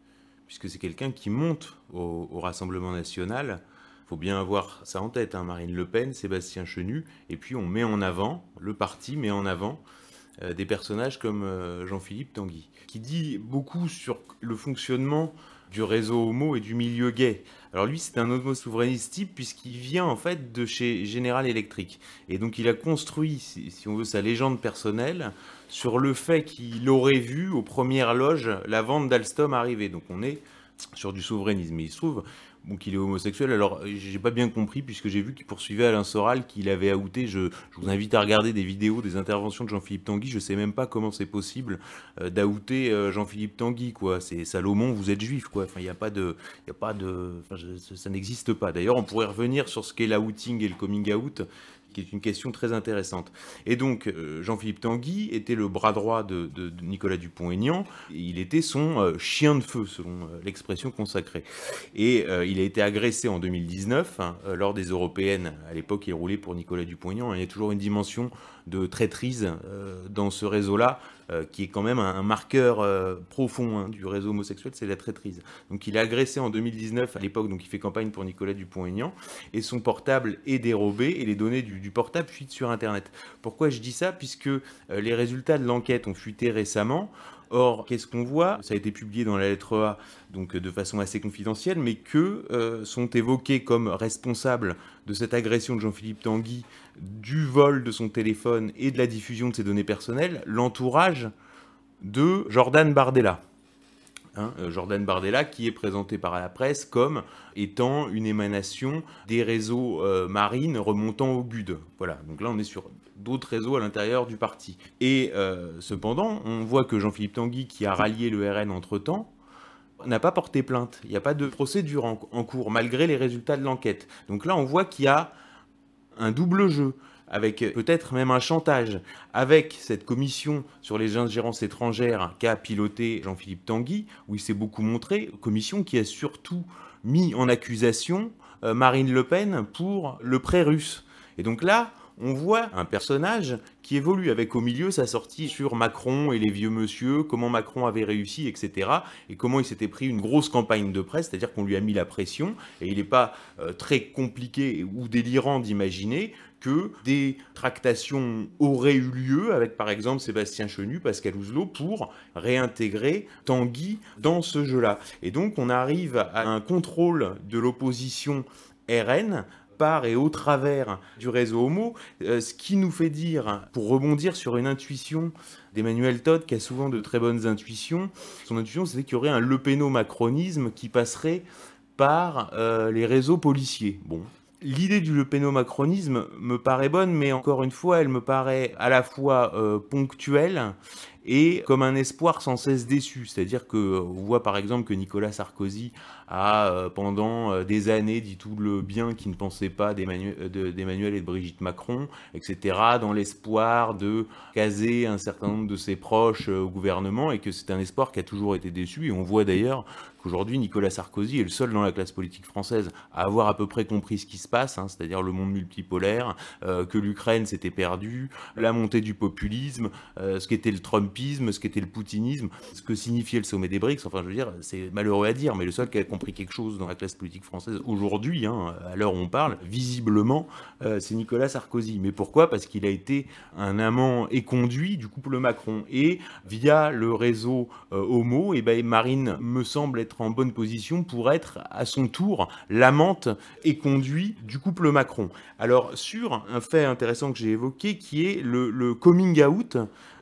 puisque c'est quelqu'un qui monte au Rassemblement national, faut bien avoir ça en tête, hein, Marine Le Pen, Sébastien Chenu, et puis on met en avant, le parti met en avant euh, des personnages comme euh, Jean-Philippe Tanguy, qui dit beaucoup sur le fonctionnement du réseau homo et du milieu gay. Alors lui, c'est un homo souverainiste type puisqu'il vient en fait de chez General Electric. Et donc il a construit, si on veut, sa légende personnelle sur le fait qu'il aurait vu aux premières loges la vente d'Alstom arriver. Donc on est sur du souverainisme. Il se trouve qu'il est homosexuel. Alors, j'ai pas bien compris, puisque j'ai vu qu'il poursuivait Alain Soral, qu'il avait outé. Je, je, vous invite à regarder des vidéos, des interventions de Jean-Philippe Tanguy. Je sais même pas comment c'est possible euh, d'outer euh, Jean-Philippe Tanguy, quoi. C'est Salomon, vous êtes juif, quoi. Enfin, il n'y a pas de. Y a pas de ça n'existe pas. D'ailleurs, on pourrait revenir sur ce qu'est l'outing et le coming out qui est une question très intéressante. Et donc, euh, Jean-Philippe Tanguy était le bras droit de, Nicolas Dupont-Aignan, il était son euh, chien de feu, selon euh, l'expression consacrée. Et il a été agressé en 2019, hein, lors des européennes, à l'époque il roulait pour Nicolas Dupont-Aignan, il y a toujours une dimension de traîtrise dans ce réseau-là, euh, qui est quand même un, marqueur euh, profond hein, du réseau homosexuel, c'est la traîtrise. Donc il est agressé en 2019 à l'époque, donc il fait campagne pour Nicolas Dupont-Aignan, et son portable est dérobé et les données du, du, portable fuitent sur Internet. Pourquoi je dis ça? Puisque euh, les résultats de l'enquête ont fuité récemment. Or, qu'est-ce qu'on voit? Ça a été publié dans la lettre A, donc de façon assez confidentielle, mais que euh, sont évoqués comme responsables de cette agression de Jean-Philippe Tanguy, du vol de son téléphone et de la diffusion de ses données personnelles, l'entourage de Jordan Bardella. Hein, Jordan Bardella, qui est présenté par la presse comme étant une émanation des réseaux euh, marines remontant au GUD. Voilà, donc là on est sur d'autres réseaux à l'intérieur du parti. Et euh, cependant, on voit que Jean-Philippe Tanguy, qui a rallié le RN entre-temps, n'a pas porté plainte. Il n'y a pas de procédure en cours, malgré les résultats de l'enquête. Donc là, on voit qu'il y a un double jeu avec peut-être même un chantage, avec cette commission sur les ingérences étrangères qu'a piloté Jean-Philippe Tanguy, où il s'est beaucoup montré, commission qui a surtout mis en accusation euh, Marine Le Pen pour le prêt russe. Et donc là, on voit un personnage qui évolue avec au milieu sa sortie sur Macron et les vieux monsieur, comment Macron avait réussi, etc. Et comment il s'était pris une grosse campagne de presse, c'est-à-dire qu'on lui a mis la pression, et il n'est pas euh, très compliqué ou délirant d'imaginer que des tractations auraient eu lieu avec par exemple Sébastien Chenu, Pascal Ouzelot, pour réintégrer Tanguy dans ce jeu-là. Et donc on arrive à un contrôle de l'opposition RN par et au travers du réseau Homo, euh, ce qui nous fait dire, pour rebondir sur une intuition d'Emmanuel Todd, qui a souvent de très bonnes intuitions, son intuition c'était qu'il y aurait un lepénomacronisme qui passerait par euh, les réseaux policiers. Bon, L'idée du lepénomacronisme me paraît bonne, mais encore une fois, elle me paraît à la fois euh, ponctuelle et comme un espoir sans cesse déçu. C'est-à-dire que on voit par exemple que Nicolas Sarkozy a euh, pendant euh, des années dit tout le bien qu'il ne pensait pas d'Emmanuel et de Brigitte Macron, etc., dans l'espoir de caser un certain nombre de ses proches au gouvernement, et que c'est un espoir qui a toujours été déçu. Et on voit d'ailleurs qu'aujourd'hui Nicolas Sarkozy est le seul dans la classe politique française à avoir à peu près compris ce qui se passe, hein, c'est-à-dire le monde multipolaire, euh, que l'Ukraine s'était perdue, la montée du populisme, euh, ce qu'était le Trumpisme, ce qu'était le poutinisme, ce que signifiait le sommet des BRICS. Enfin, je veux dire, c'est malheureux à dire, mais le seul qui a compris quelque chose dans la classe politique française aujourd'hui, hein, à l'heure où on parle, visiblement, euh, c'est Nicolas Sarkozy. Mais pourquoi? Parce qu'il a été un amant éconduit du couple Macron. Et via le réseau Homo, et ben Marine me semble être en bonne position pour être à son tour l'amante et conduit du couple Macron. Alors sur un fait intéressant que j'ai évoqué qui est le coming out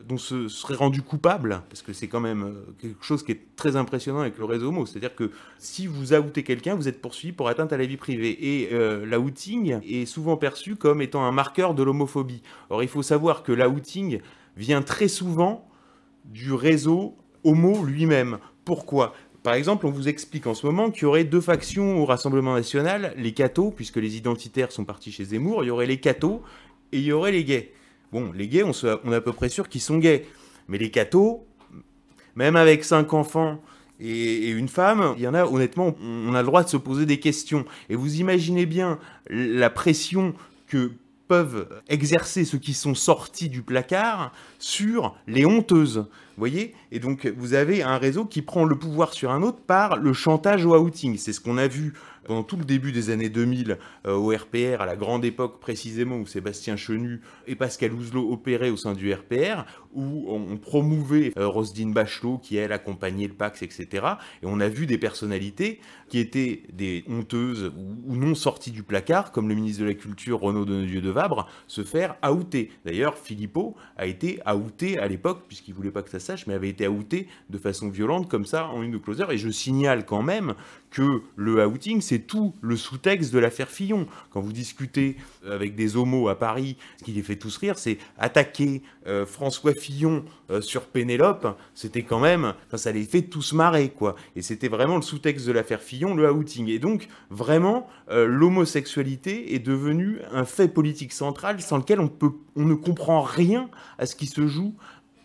dont se serait rendu coupable, parce que c'est quand même quelque chose qui est très impressionnant avec le réseau homo, c'est-à-dire que si vous outez quelqu'un, vous êtes poursuivi pour atteinte à la vie privée. Et euh, l'outing est souvent perçu comme étant un marqueur de l'homophobie. Or il faut savoir que l'outing vient très souvent du réseau homo lui-même. Pourquoi? Par exemple, on vous explique en ce moment qu'il y aurait deux factions au Rassemblement national, les cathos, puisque les identitaires sont partis chez Zemmour, il y aurait les cathos et il y aurait les gays. Bon, les gays, on, est à peu près sûr qu'ils sont gays. Mais les cathos, même avec cinq enfants et, et, une femme, il y en a, honnêtement, on a le droit de se poser des questions. Et vous imaginez bien la pression que peuvent exercer ceux qui sont sortis du placard sur les honteuses. Vous voyez? Et donc, vous avez un réseau qui prend le pouvoir sur un autre par le chantage au outing. C'est ce qu'on a vu pendant tout le début des années 2000 euh, au RPR, à la grande époque précisément où Sébastien Chenu et Pascal Ouzelot opéraient au sein du RPR, où on, promouvait euh, Bachelot qui, elle, accompagnait le Pax, etc. Et on a vu des personnalités qui étaient des honteuses ou, non sorties du placard, comme le ministre de la Culture Renaud Deneudieu de Vabre, se faire outer. D'ailleurs, Philippot a été outé à l'époque, puisqu'il voulait pas que ça sache, mais avait été outé de façon violente comme ça en une closer. Et je signale quand même que le outing, c'est tout le sous-texte de l'affaire Fillon. Quand vous discutez avec des homos à Paris, ce qui les fait tous rire, c'est attaquer euh, François Fillon euh, sur Pénélope, c'était quand même, ça les fait tous marrer, quoi. Et c'était vraiment le sous-texte de l'affaire Fillon, le outing. Et donc, vraiment, euh, l'homosexualité est devenue un fait politique central sans lequel on, peut, on ne comprend rien à ce qui se joue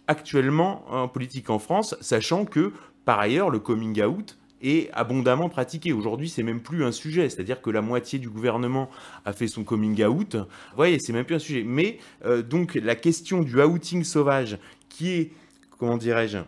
actuellement en politique en France, sachant que, par ailleurs, le coming out est abondamment pratiqué. Aujourd'hui, c'est même plus un sujet, c'est-à-dire que la moitié du gouvernement a fait son coming out. Vous voyez, c'est même plus un sujet. Mais euh, donc la question du outing sauvage, qui est, comment dirais-je,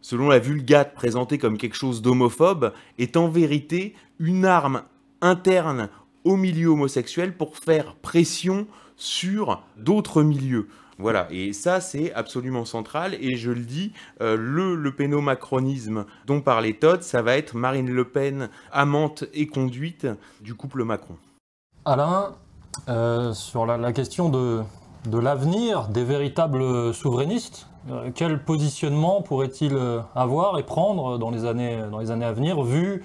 selon la Vulgate présentée comme quelque chose d'homophobe, est en vérité une arme interne au milieu homosexuel pour faire pression sur d'autres milieux. Voilà, et ça c'est absolument central, et je le dis, euh, le le pénomacronisme dont parlait Todd, ça va être Marine Le Pen, amante et conduite du couple Macron. Alain, euh, sur la, question de, de l'avenir des véritables souverainistes, euh, quel positionnement pourrait-il avoir et prendre dans les années, dans les années à venir, vu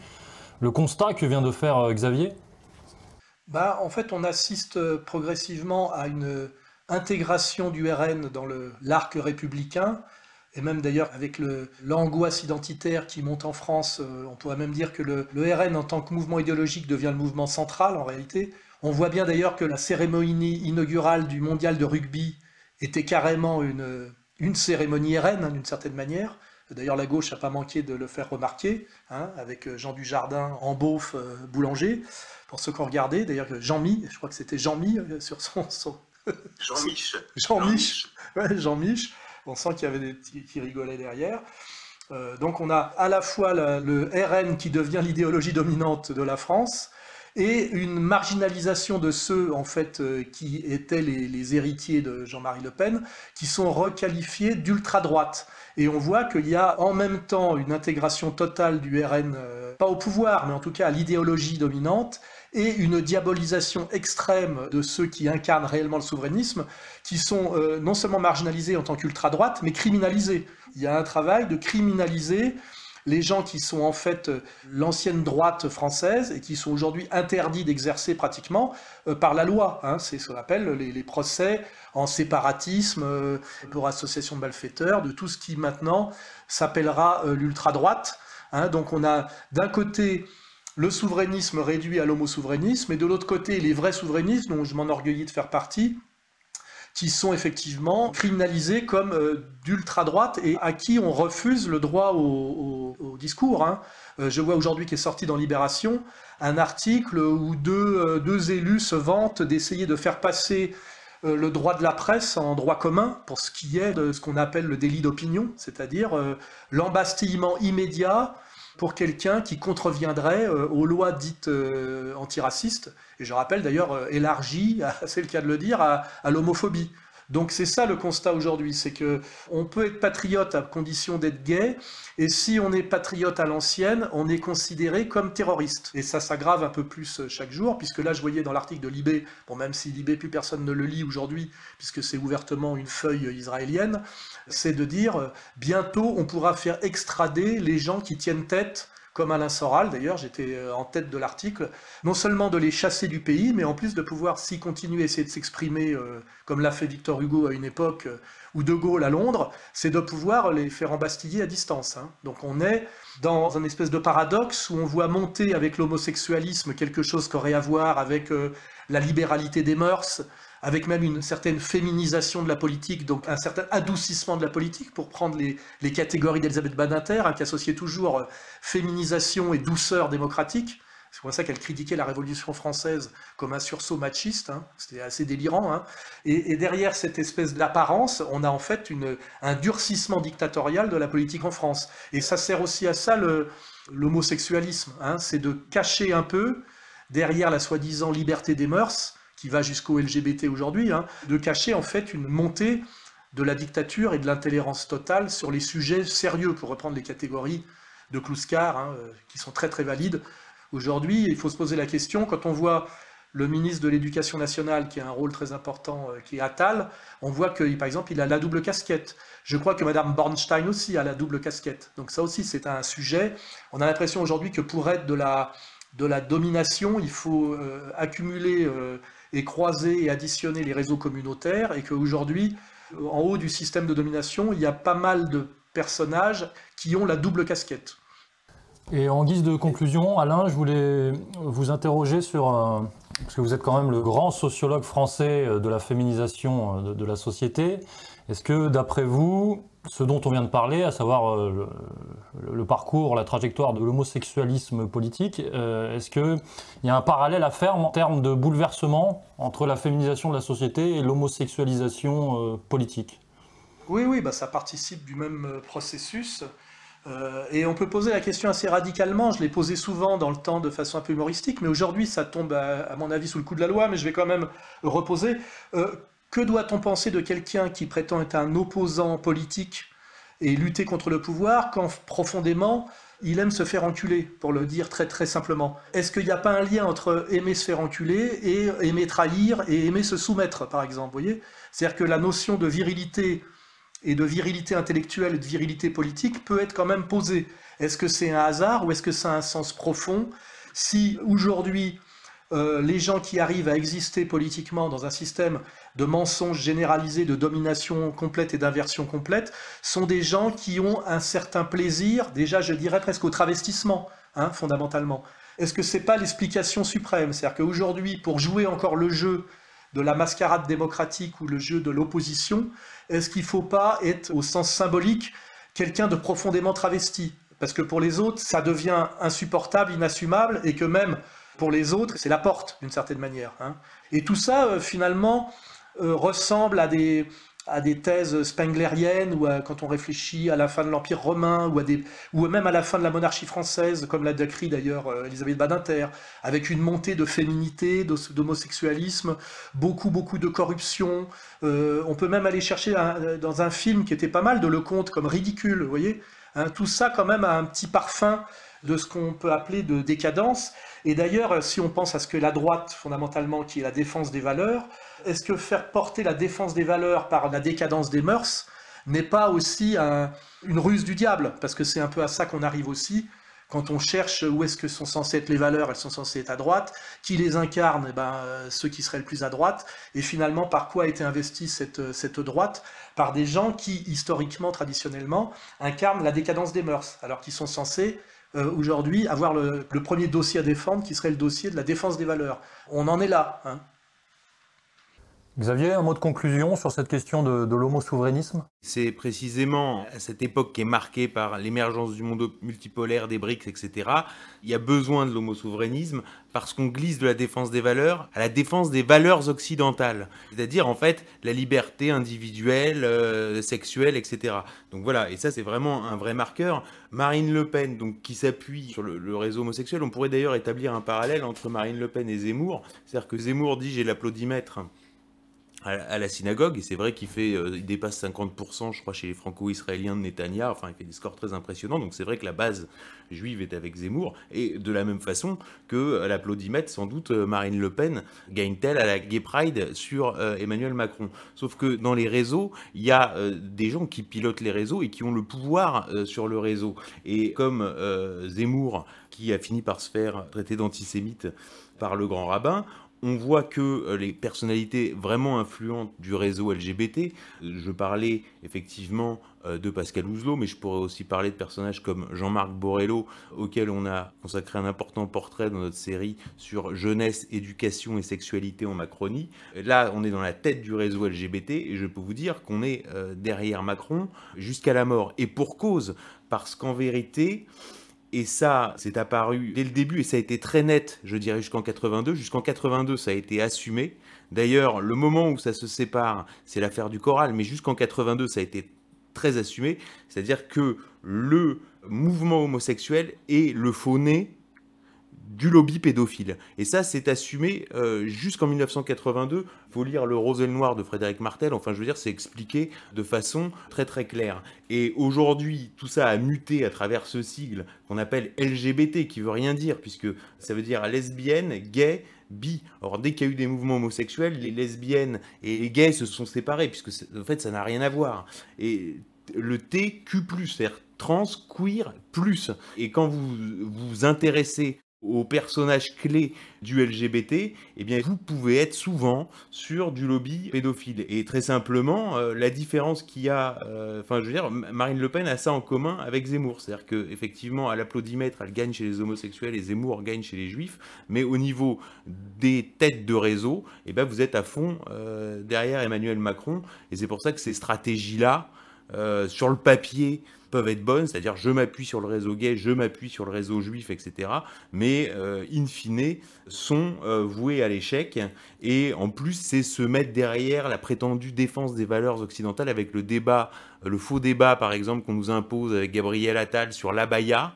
le constat que vient de faire Xavier? Bah, En fait, on assiste progressivement à une intégration du RN dans l'arc républicain, et même d'ailleurs avec l'angoisse identitaire qui monte en France, euh, on pourrait même dire que le, RN en tant que mouvement idéologique devient le mouvement central en réalité. On voit bien d'ailleurs que la cérémonie inaugurale du mondial de rugby était carrément une, une cérémonie RN hein, d'une certaine manière. D'ailleurs, la gauche n'a pas manqué de le faire remarquer, hein, avec euh, Jean Dujardin en beauf euh, boulanger. Pour ceux qui ont regardé, d'ailleurs, Jean-Mi, je crois que c'était Jean-Mi sur son, Jean-Mich. Jean-Mich. Jean-Mich. On sent qu'il y avait des petits qui rigolaient derrière. Euh, donc on a à la fois le RN qui devient l'idéologie dominante de la France et une marginalisation de ceux en fait euh, qui étaient les, héritiers de Jean-Marie Le Pen, qui sont requalifiés d'ultra-droite. Et on voit qu'il y a en même temps une intégration totale du RN, euh, pas au pouvoir, mais en tout cas à l'idéologie dominante, et une diabolisation extrême de ceux qui incarnent réellement le souverainisme, qui sont euh, non seulement marginalisés en tant qu'ultra-droite, mais criminalisés. Il y a un travail de criminaliser les gens qui sont en fait euh, l'ancienne droite française et qui sont aujourd'hui interdits d'exercer pratiquement euh, par la loi. Hein. C'est ce qu'on appelle les, procès en séparatisme, pour association de malfaiteurs, de tout ce qui maintenant s'appellera l'ultra-droite. Hein. Donc on a d'un côté le souverainisme réduit à l'homo-souverainisme, et de l'autre côté, les vrais souverainistes, dont je m'enorgueillis de faire partie, qui sont effectivement criminalisés comme euh, d'ultra-droite et à qui on refuse le droit au, discours. Hein. Euh, je vois aujourd'hui qu'est sorti dans Libération un article où deux, euh, deux élus se vantent d'essayer de faire passer le droit de la presse en droit commun pour ce qui est de ce qu'on appelle le délit d'opinion, c'est-à-dire l'embastillement immédiat pour quelqu'un qui contreviendrait euh, aux lois dites euh, antiracistes, et je rappelle d'ailleurs euh, élargi, [LAUGHS] c'est le cas de le dire, à, l'homophobie. Donc c'est ça le constat aujourd'hui, c'est que on peut être patriote à condition d'être gay, et si on est patriote à l'ancienne, on est considéré comme terroriste. Et ça s'aggrave un peu plus chaque jour, puisque là je voyais dans l'article de Libé, bon même si Libé plus personne ne le lit aujourd'hui, puisque c'est ouvertement une feuille israélienne, c'est de dire euh, bientôt on pourra faire extrader les gens qui tiennent tête comme Alain Soral, d'ailleurs, j'étais euh, en tête de l'article, non seulement de les chasser du pays, mais en plus de pouvoir, s'y continuer essayer de s'exprimer, euh, comme l'a fait Victor Hugo à une époque, ou De Gaulle à Londres, c'est de pouvoir les faire embastiller à distance. Hein. Donc on est dans un espèce de paradoxe où on voit monter avec l'homosexualisme quelque chose qui aurait à voir avec la libéralité des mœurs, avec même une certaine féminisation de la politique, donc un certain adoucissement de la politique, pour prendre les, catégories d'Elisabeth Badinter, hein, qui associait toujours euh, féminisation et douceur démocratique. C'est pour ça qu'elle critiquait la Révolution française comme un sursaut machiste, hein. c'était assez délirant. Hein. Et, derrière cette espèce d'apparence, on a en fait une, un durcissement dictatorial de la politique en France. Et ça sert aussi à ça l'homosexualisme, c'est de cacher un peu, derrière la soi-disant liberté des mœurs, qui va jusqu'au LGBT aujourd'hui, hein, de cacher en fait une montée de la dictature et de l'intolérance totale sur les sujets sérieux, pour reprendre les catégories de Kluskar, hein, euh, qui sont très très valides. Aujourd'hui, il faut se poser la question, quand on voit le ministre de l'Éducation nationale, qui a un rôle très important, euh, qui est Attal, on voit que, par exemple, il a la double casquette. Je crois que Mme Bornstein aussi a la double casquette. Donc ça aussi, c'est un sujet. On a l'impression aujourd'hui que pour être de la, de la domination, il faut euh, accumuler et croiser et additionner les réseaux communautaires, et qu'aujourd'hui, en haut du système de domination, il y a pas mal de personnages qui ont la double casquette. Et en guise de conclusion, Alain, je voulais vous interroger sur, parce que vous êtes quand même le grand sociologue français euh, de la féminisation euh, de, la société, est-ce que d'après vous, ce dont on vient de parler, à savoir euh, le, parcours, la trajectoire de l'homosexualisme politique, est-ce qu'il y a un parallèle à faire en termes de bouleversement entre la féminisation de la société et l'homosexualisation politique? Oui, oui, bah ça participe du même processus. Euh, et on peut poser la question assez radicalement, je l'ai posé souvent dans le temps de façon un peu humoristique, mais aujourd'hui ça tombe à, mon avis sous le coup de la loi, mais je vais quand même reposer. Que doit-on penser de quelqu'un qui prétend être un opposant politique et lutter contre le pouvoir quand profondément il aime se faire enculer, pour le dire très très simplement? Est-ce qu'il n'y a pas un lien entre aimer se faire enculer et aimer trahir et aimer se soumettre, par exemple voyez? C'est-à-dire que la notion de virilité et de virilité intellectuelle et de virilité politique peut être quand même posée. Est-ce que c'est un hasard ou est-ce que ça a un sens profond? Si aujourd'hui, euh, les gens qui arrivent à exister politiquement dans un système de mensonges généralisés, de domination complète et d'inversion complète, sont des gens qui ont un certain plaisir, déjà je dirais presque au travestissement, hein, fondamentalement. Est-ce que c'est pas l'explication suprême? C'est-à-dire qu'aujourd'hui, pour jouer encore le jeu de la mascarade démocratique ou le jeu de l'opposition, est-ce qu'il ne faut pas être, au sens symbolique, quelqu'un de profondément travesti? Parce que pour les autres, ça devient insupportable, inassumable, et que même pour les autres, c'est la porte, d'une certaine manière. Hein. Et tout ça, euh, finalement, ressemble à des, à des thèses spenglériennes ou quand on réfléchit à la fin de l'Empire romain ou, à des, ou même à la fin de la monarchie française, comme l'a décrit d'ailleurs euh, Elisabeth Badinter, avec une montée de féminité, d'homosexualisme, beaucoup, beaucoup de corruption. Euh, on peut même aller chercher dans un film qui était pas mal de Lecomte comme ridicule, vous voyez hein, Tout ça quand même a un petit parfum de ce qu'on peut appeler de décadence. Et d'ailleurs, si on pense à ce que la droite, fondamentalement, qui est la défense des valeurs, est-ce que faire porter la défense des valeurs par la décadence des mœurs n'est pas aussi une ruse du diable? Parce que c'est un peu à ça qu'on arrive aussi. Quand on cherche où est-ce que sont censées être les valeurs, elles sont censées être à droite. Qui les incarne? Eh ben, euh, Ceux qui seraient le plus à droite. Et finalement, par quoi a été investie cette, cette droite? Par des gens qui, historiquement, traditionnellement, incarnent la décadence des mœurs, alors qu'ils sont censés euh, aujourd'hui avoir le, premier dossier à défendre, qui serait le dossier de la défense des valeurs. On en est là. Hein. Xavier, un mot de conclusion sur cette question de, de l'homo-souverainisme? C'est précisément à cette époque qui est marquée par l'émergence du monde multipolaire, des BRICS, etc. Il y a besoin de l'homo-souverainisme parce qu'on glisse de la défense des valeurs à la défense des valeurs occidentales. C'est-à-dire, en fait, la liberté individuelle, euh, sexuelle, etc. Donc voilà, et ça, c'est vraiment un vrai marqueur. Marine Le Pen, donc, qui s'appuie sur le, le réseau homosexuel, on pourrait d'ailleurs établir un parallèle entre Marine Le Pen et Zemmour. C'est-à-dire que Zemmour dit j'ai l'applaudimètre à, la synagogue, et c'est vrai qu'il fait, euh, il dépasse 50%, je crois, chez les franco-israéliens de Netanya, enfin, il fait des scores très impressionnants, donc c'est vrai que la base juive est avec Zemmour, et de la même façon que euh, l'applaudimètre, sans doute, euh, Marine Le Pen gagne-t-elle à la Gay Pride sur Emmanuel Macron? Sauf que dans les réseaux, il y a des gens qui pilotent les réseaux et qui ont le pouvoir sur le réseau. Et comme Zemmour, qui a fini par se faire traiter d'antisémite par le grand rabbin, on voit que euh, les personnalités vraiment influentes du réseau LGBT, je parlais effectivement euh, de Pascal Ouzelot, mais je pourrais aussi parler de personnages comme Jean-Marc Borello, auquel on a consacré un important portrait dans notre série sur jeunesse, éducation et sexualité en Macronie. Là, on est dans la tête du réseau LGBT, et je peux vous dire qu'on est euh, derrière Macron jusqu'à la mort. Et pour cause, parce qu'en vérité, et ça, c'est apparu dès le début et ça a été très net, je dirais, jusqu'en 82. Jusqu'en 82, ça a été assumé. D'ailleurs, le moment où ça se sépare, c'est l'affaire du choral, mais jusqu'en 82, ça a été très assumé. C'est-à-dire que le mouvement homosexuel est le faux du lobby pédophile. Et ça, c'est assumé euh, jusqu'en 1982. Il faut lire Le Rose et le Noir de Frédéric Martel. Enfin, je veux dire, c'est expliqué de façon très très claire. Et aujourd'hui, tout ça a muté à travers ce sigle qu'on appelle LGBT, qui veut rien dire, puisque ça veut dire lesbienne, gay, bi. Or, dès qu'il y a eu des mouvements homosexuels, les lesbiennes et les gays se sont séparés, puisque en fait, ça n'a rien à voir. Et le TQ+, c'est-à-dire trans, queer, plus. Et quand vous vous intéressez aux personnages clés du LGBT, eh bien vous pouvez être souvent sur du lobby pédophile. Et très simplement, euh, la différence qu'il y a, euh, enfin je veux dire, Marine Le Pen a ça en commun avec Zemmour, c'est-à-dire que effectivement à l'applaudimètre, elle gagne chez les homosexuels et Zemmour gagne chez les juifs, mais au niveau des têtes de réseau, eh ben vous êtes à fond euh, derrière Emmanuel Macron, et c'est pour ça que ces stratégies-là, sur le papier, peuvent être bonnes, c'est-à-dire je m'appuie sur le réseau gay, je m'appuie sur le réseau juif, etc. Mais euh, in fine, sont euh, voués à l'échec. Et en plus, c'est se mettre derrière la prétendue défense des valeurs occidentales avec le débat, euh, le faux débat par exemple qu'on nous impose avec Gabriel Attal sur l'abaya.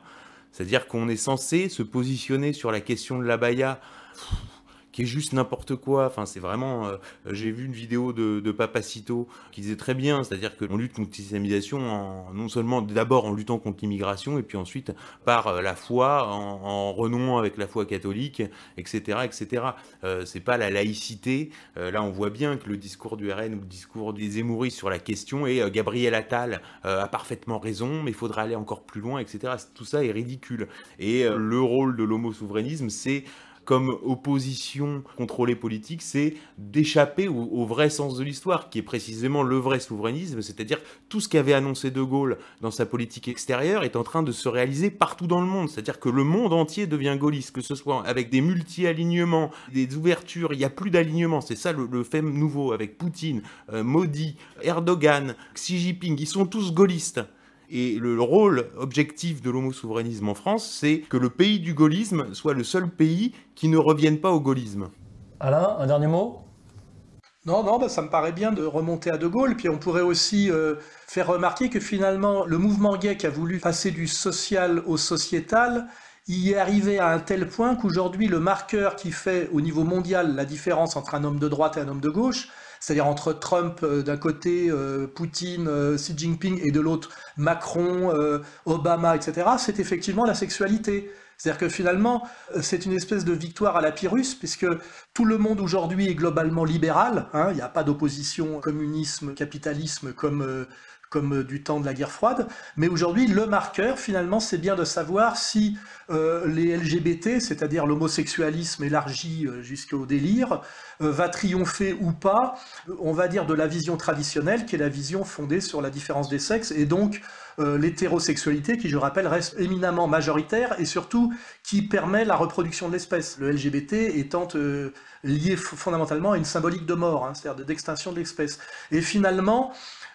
C'est-à-dire qu'on est censé se positionner sur la question de l'abaya qui est juste n'importe quoi. Enfin, c'est vraiment. Euh, j'ai vu une vidéo de, de, Papacito qui disait très bien, c'est-à-dire que l'on lutte contre l'islamisation non seulement d'abord en luttant contre l'immigration, et puis ensuite par euh, la foi, en, en, renouant avec la foi catholique, etc., etc. Euh, c'est pas la laïcité. Euh, là, on voit bien que le discours du RN ou le discours des Émouristes sur la question et Gabriel Attal a parfaitement raison, mais il faudra aller encore plus loin, etc. Tout ça est ridicule. Et le rôle de l'homo-souverainisme, c'est comme opposition contrôlée politique, c'est d'échapper au, vrai sens de l'histoire, qui est précisément le vrai souverainisme, c'est-à-dire tout ce qu'avait annoncé De Gaulle dans sa politique extérieure est en train de se réaliser partout dans le monde, c'est-à-dire que le monde entier devient gaulliste, que ce soit avec des multi-alignements, des ouvertures, il n'y a plus d'alignement, c'est ça le, fait nouveau avec Poutine, euh, Modi, Erdogan, Xi Jinping, ils sont tous gaullistes. Et le rôle objectif de l'homo-souverainisme en France, c'est que le pays du gaullisme soit le seul pays qui ne revienne pas au gaullisme. Alain, un dernier mot? Non, non, bah, ça me paraît bien de remonter à De Gaulle. Puis on pourrait aussi euh, faire remarquer que finalement, le mouvement gay qui a voulu passer du social au sociétal, y est arrivé à un tel point qu'aujourd'hui, le marqueur qui fait au niveau mondial la différence entre un homme de droite et un homme de gauche, c'est-à-dire entre Trump euh, d'un côté, euh, Poutine, euh, Xi Jinping et de l'autre Macron, Obama, etc., c'est effectivement la sexualité. C'est-à-dire que finalement, c'est une espèce de victoire à la Pyrrhus, puisque tout le monde aujourd'hui est globalement libéral. Hein. il n'y a pas d'opposition communisme, capitalisme comme comme euh, du temps de la guerre froide. Mais aujourd'hui, le marqueur, finalement, c'est bien de savoir si euh, les LGBT, c'est-à-dire l'homosexualisme élargi euh, jusqu'au délire, va triompher ou pas, on va dire, de la vision traditionnelle, qui est la vision fondée sur la différence des sexes, et donc l'hétérosexualité, qui, je rappelle, reste éminemment majoritaire, et surtout qui permet la reproduction de l'espèce. Le LGBT étant lié fondamentalement à une symbolique de mort, hein, c'est-à-dire d'extinction de l'espèce. Et finalement,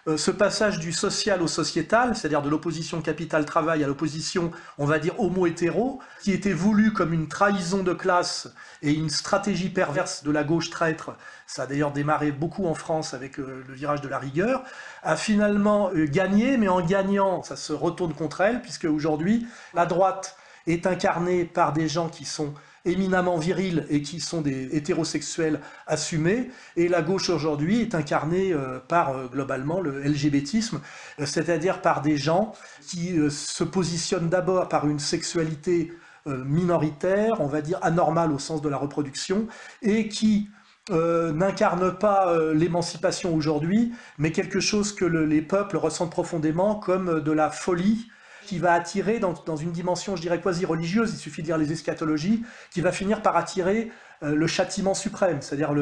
euh, ce passage du social au sociétal, c'est-à-dire de l'opposition capital-travail à l'opposition, on va dire, homo-hétéro, qui était voulu comme une trahison de classe et une stratégie perverse de la gauche traître, ça a d'ailleurs démarré beaucoup en France avec euh, le virage de la rigueur, a finalement euh, gagné, mais en gagnant, ça se retourne contre elle, puisque aujourd'hui, la droite est incarnée par des gens qui sont éminemment virils et qui sont des hétérosexuels assumés, et la gauche aujourd'hui est incarnée euh, par euh, globalement le LGBTisme, euh, c'est-à-dire par des gens qui se positionnent d'abord par une sexualité minoritaire, on va dire anormale au sens de la reproduction, et qui n'incarnent pas l'émancipation aujourd'hui, mais quelque chose que les peuples ressentent profondément comme de la folie qui va attirer dans, une dimension, je dirais, quasi religieuse, il suffit de lire les eschatologies, qui va finir par attirer euh, le châtiment suprême, c'est-à-dire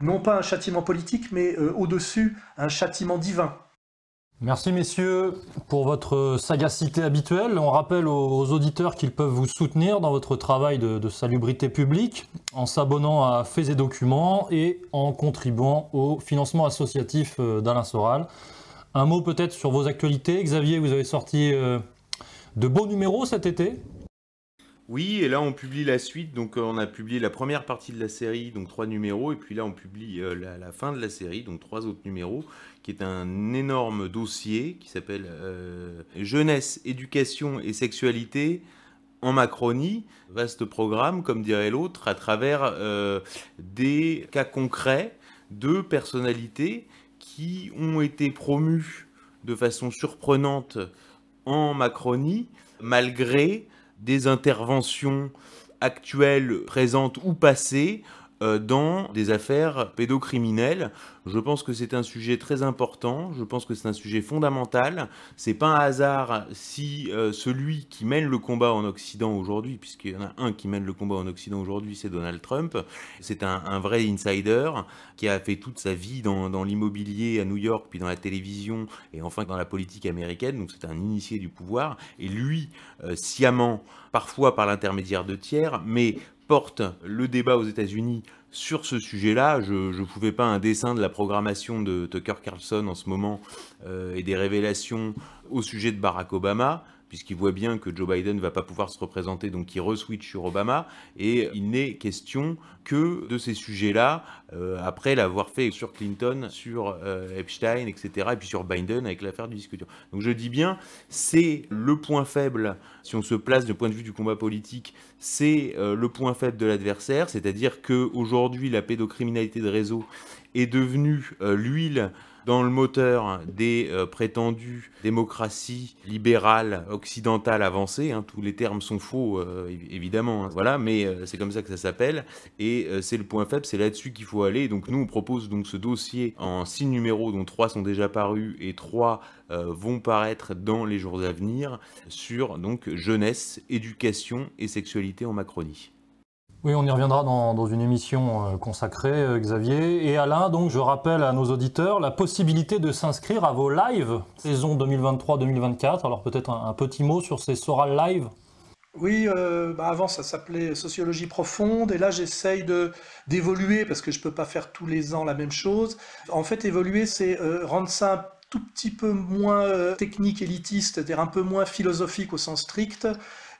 non pas un châtiment politique, mais euh, au-dessus, un châtiment divin. Merci messieurs pour votre sagacité habituelle. On rappelle aux, auditeurs qu'ils peuvent vous soutenir dans votre travail de, salubrité publique en s'abonnant à Faits et Documents et en contribuant au financement associatif euh, d'Alain Soral. Un mot peut-être sur vos actualités. Xavier, vous avez sorti de beaux numéros cet été? Oui, et là on publie la suite, donc euh, on a publié la première partie de la série, donc trois numéros, et puis là on publie euh, la, fin de la série, donc trois autres numéros, qui est un énorme dossier qui s'appelle euh, Jeunesse, éducation et sexualité en Macronie, vaste programme, comme dirait l'autre, à travers des cas concrets de personnalités qui ont été promues de façon surprenante en Macronie, malgré des interventions actuelles, présentes ou passées, dans des affaires pédocriminelles. Je pense que c'est un sujet très important, je pense que c'est un sujet fondamental. C'est pas un hasard si euh, celui qui mène le combat en Occident aujourd'hui, puisqu'il y en a un qui mène le combat en Occident aujourd'hui, c'est Donald Trump. C'est un, vrai insider qui a fait toute sa vie dans, l'immobilier à New York, puis dans la télévision et enfin dans la politique américaine. Donc c'est un initié du pouvoir. Et lui, euh, sciemment, parfois par l'intermédiaire de tiers, mais porte le débat aux États-Unis sur ce sujet-là. Je ne pouvais pas un dessin de la programmation de Tucker Carlson en ce moment euh, et des révélations au sujet de Barack Obama puisqu'il voit bien que Joe Biden ne va pas pouvoir se représenter, donc il re-switch sur Obama, et il n'est question que de ces sujets-là, euh, après l'avoir fait sur Clinton, sur euh, Epstein, etc., et puis sur Biden avec l'affaire du disque Donc je dis bien, c'est le point faible, si on se place du point de vue du combat politique, c'est euh, le point faible de l'adversaire, c'est-à-dire qu'aujourd'hui, la pédocriminalité de réseau est devenue l'huile dans le moteur des euh, prétendues démocraties libérales occidentales avancées. Hein, tous les termes sont faux, euh, évidemment. Hein, voilà, mais euh, c'est comme ça que ça s'appelle. Et c'est le point faible, c'est là-dessus qu'il faut aller. Donc nous, on propose donc ce dossier en six numéros, dont trois sont déjà parus et trois vont paraître dans les jours à venir sur donc jeunesse, éducation et sexualité en Macronie. Oui, on y reviendra dans, une émission euh, consacrée, euh, Xavier. Et Alain, donc je rappelle à nos auditeurs la possibilité de s'inscrire à vos lives saison 2023-2024. Alors peut-être un, petit mot sur ces Soral Live oui, euh, bah, avant ça s'appelait sociologie profonde et là j'essaye de d'évoluer parce que je peux pas faire tous les ans la même chose. En fait, évoluer, c'est rendre ça tout petit peu moins technique élitiste, c'est-à-dire un peu moins philosophique au sens strict,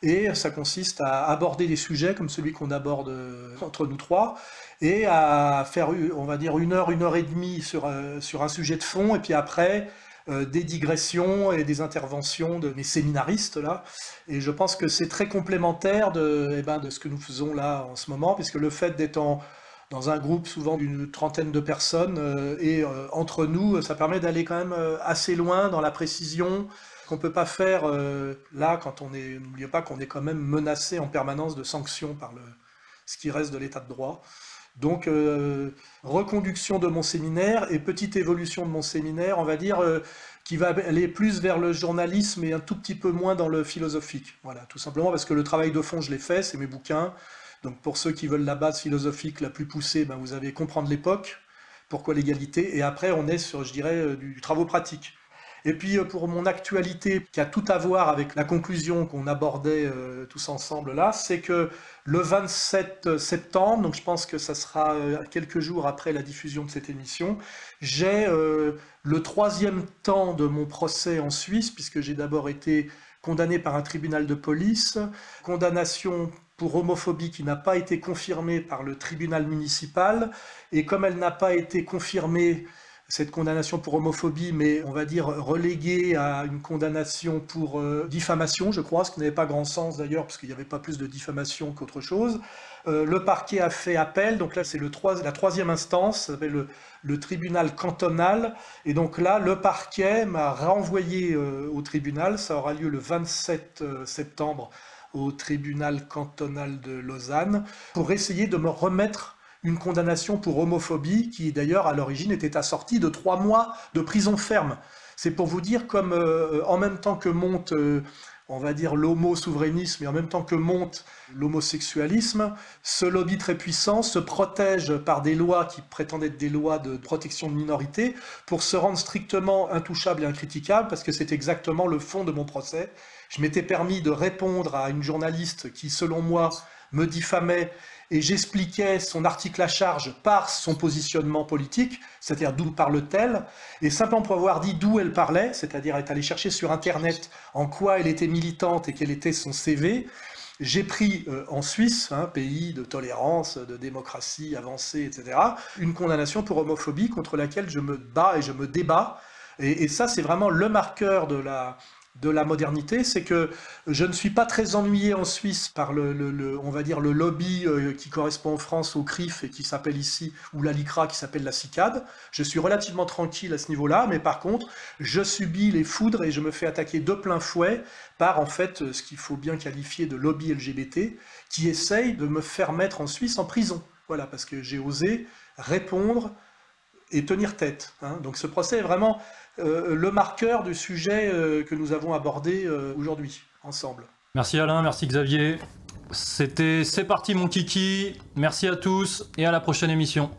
et ça consiste à aborder des sujets comme celui qu'on aborde euh, entre nous trois, et à faire, on va dire, une heure, une heure et demie sur, euh, sur un sujet de fond, et puis après, euh, des digressions et des interventions de mes séminaristes là. Et je pense que c'est très complémentaire de, eh ben, de ce que nous faisons là en ce moment, puisque le fait d'être dans un groupe souvent d'une trentaine de personnes et entre nous, ça permet d'aller quand même assez loin dans la précision, qu'on peut pas faire euh, là quand on est. N'oubliez pas qu'on est quand même menacé en permanence de sanctions par le, ce qui reste de l'état de droit. Donc, euh, reconduction de mon séminaire et petite évolution de mon séminaire, on va dire, euh, qui va aller plus vers le journalisme et un tout petit peu moins dans le philosophique. Voilà, tout simplement parce que le travail de fond, je l'ai fait, c'est mes bouquins. Donc, pour ceux qui veulent la base philosophique la plus poussée, ben, vous avez comprendre l'époque, pourquoi l'égalité, et après, on est sur, je dirais, du travaux pratique. Et puis euh, pour mon actualité, qui a tout à voir avec la conclusion qu'on abordait euh, tous ensemble là, c'est que le 27 septembre, donc je pense que ça sera euh, quelques jours après la diffusion de cette émission, j'ai le troisième temps de mon procès en Suisse, puisque j'ai d'abord été condamné par un tribunal de police, condamnation pour homophobie qui n'a pas été confirmée par le tribunal municipal, et comme elle n'a pas été confirmée cette condamnation pour homophobie, mais on va dire reléguée à une condamnation pour euh, diffamation, je crois, ce qui n'avait pas grand sens d'ailleurs, parce qu'il n'y avait pas plus de diffamation qu'autre chose. Euh, le parquet a fait appel, donc là c'est le la troisième instance, s'appelle le, tribunal cantonal, et donc là le parquet m'a renvoyé euh, au tribunal, ça aura lieu le 27 septembre au tribunal cantonal de Lausanne, pour essayer de me remettre une condamnation pour homophobie qui d'ailleurs à l'origine était assortie de trois mois de prison ferme. C'est pour vous dire comme euh, en même temps que monte, euh, on va dire, l'homo-souverainisme et en même temps que monte l'homosexualisme, ce lobby très puissant se protège par des lois qui prétendent être des lois de protection de minorité pour se rendre strictement intouchable et incritiquable parce que c'est exactement le fond de mon procès. Je m'étais permis de répondre à une journaliste qui, selon moi, me diffamait et j'expliquais son article à charge par son positionnement politique, c'est-à-dire d'où parle-t-elle, et simplement pour avoir dit d'où elle parlait, c'est-à-dire être allé chercher sur Internet en quoi elle était militante et quel était son CV, j'ai pris euh, en Suisse, un pays de tolérance, de démocratie avancée, etc., une condamnation pour homophobie contre laquelle je me bats et je me débat. Et, et ça, c'est vraiment le marqueur de la, de la modernité, c'est que je ne suis pas très ennuyé en Suisse par le, on va dire le lobby euh, qui correspond en France au CRIF et qui s'appelle ici, ou la LICRA qui s'appelle la CICAD. Je suis relativement tranquille à ce niveau-là, mais par contre, je subis les foudres et je me fais attaquer de plein fouet par en fait ce qu'il faut bien qualifier de lobby LGBT qui essaye de me faire mettre en Suisse en prison. Voilà, parce que j'ai osé répondre et tenir tête. Hein. Donc ce procès est vraiment euh, le marqueur du sujet euh, que nous avons abordé euh, aujourd'hui, ensemble. Merci Alain, merci Xavier. C'était C'est parti mon kiki. Merci à tous et à la prochaine émission.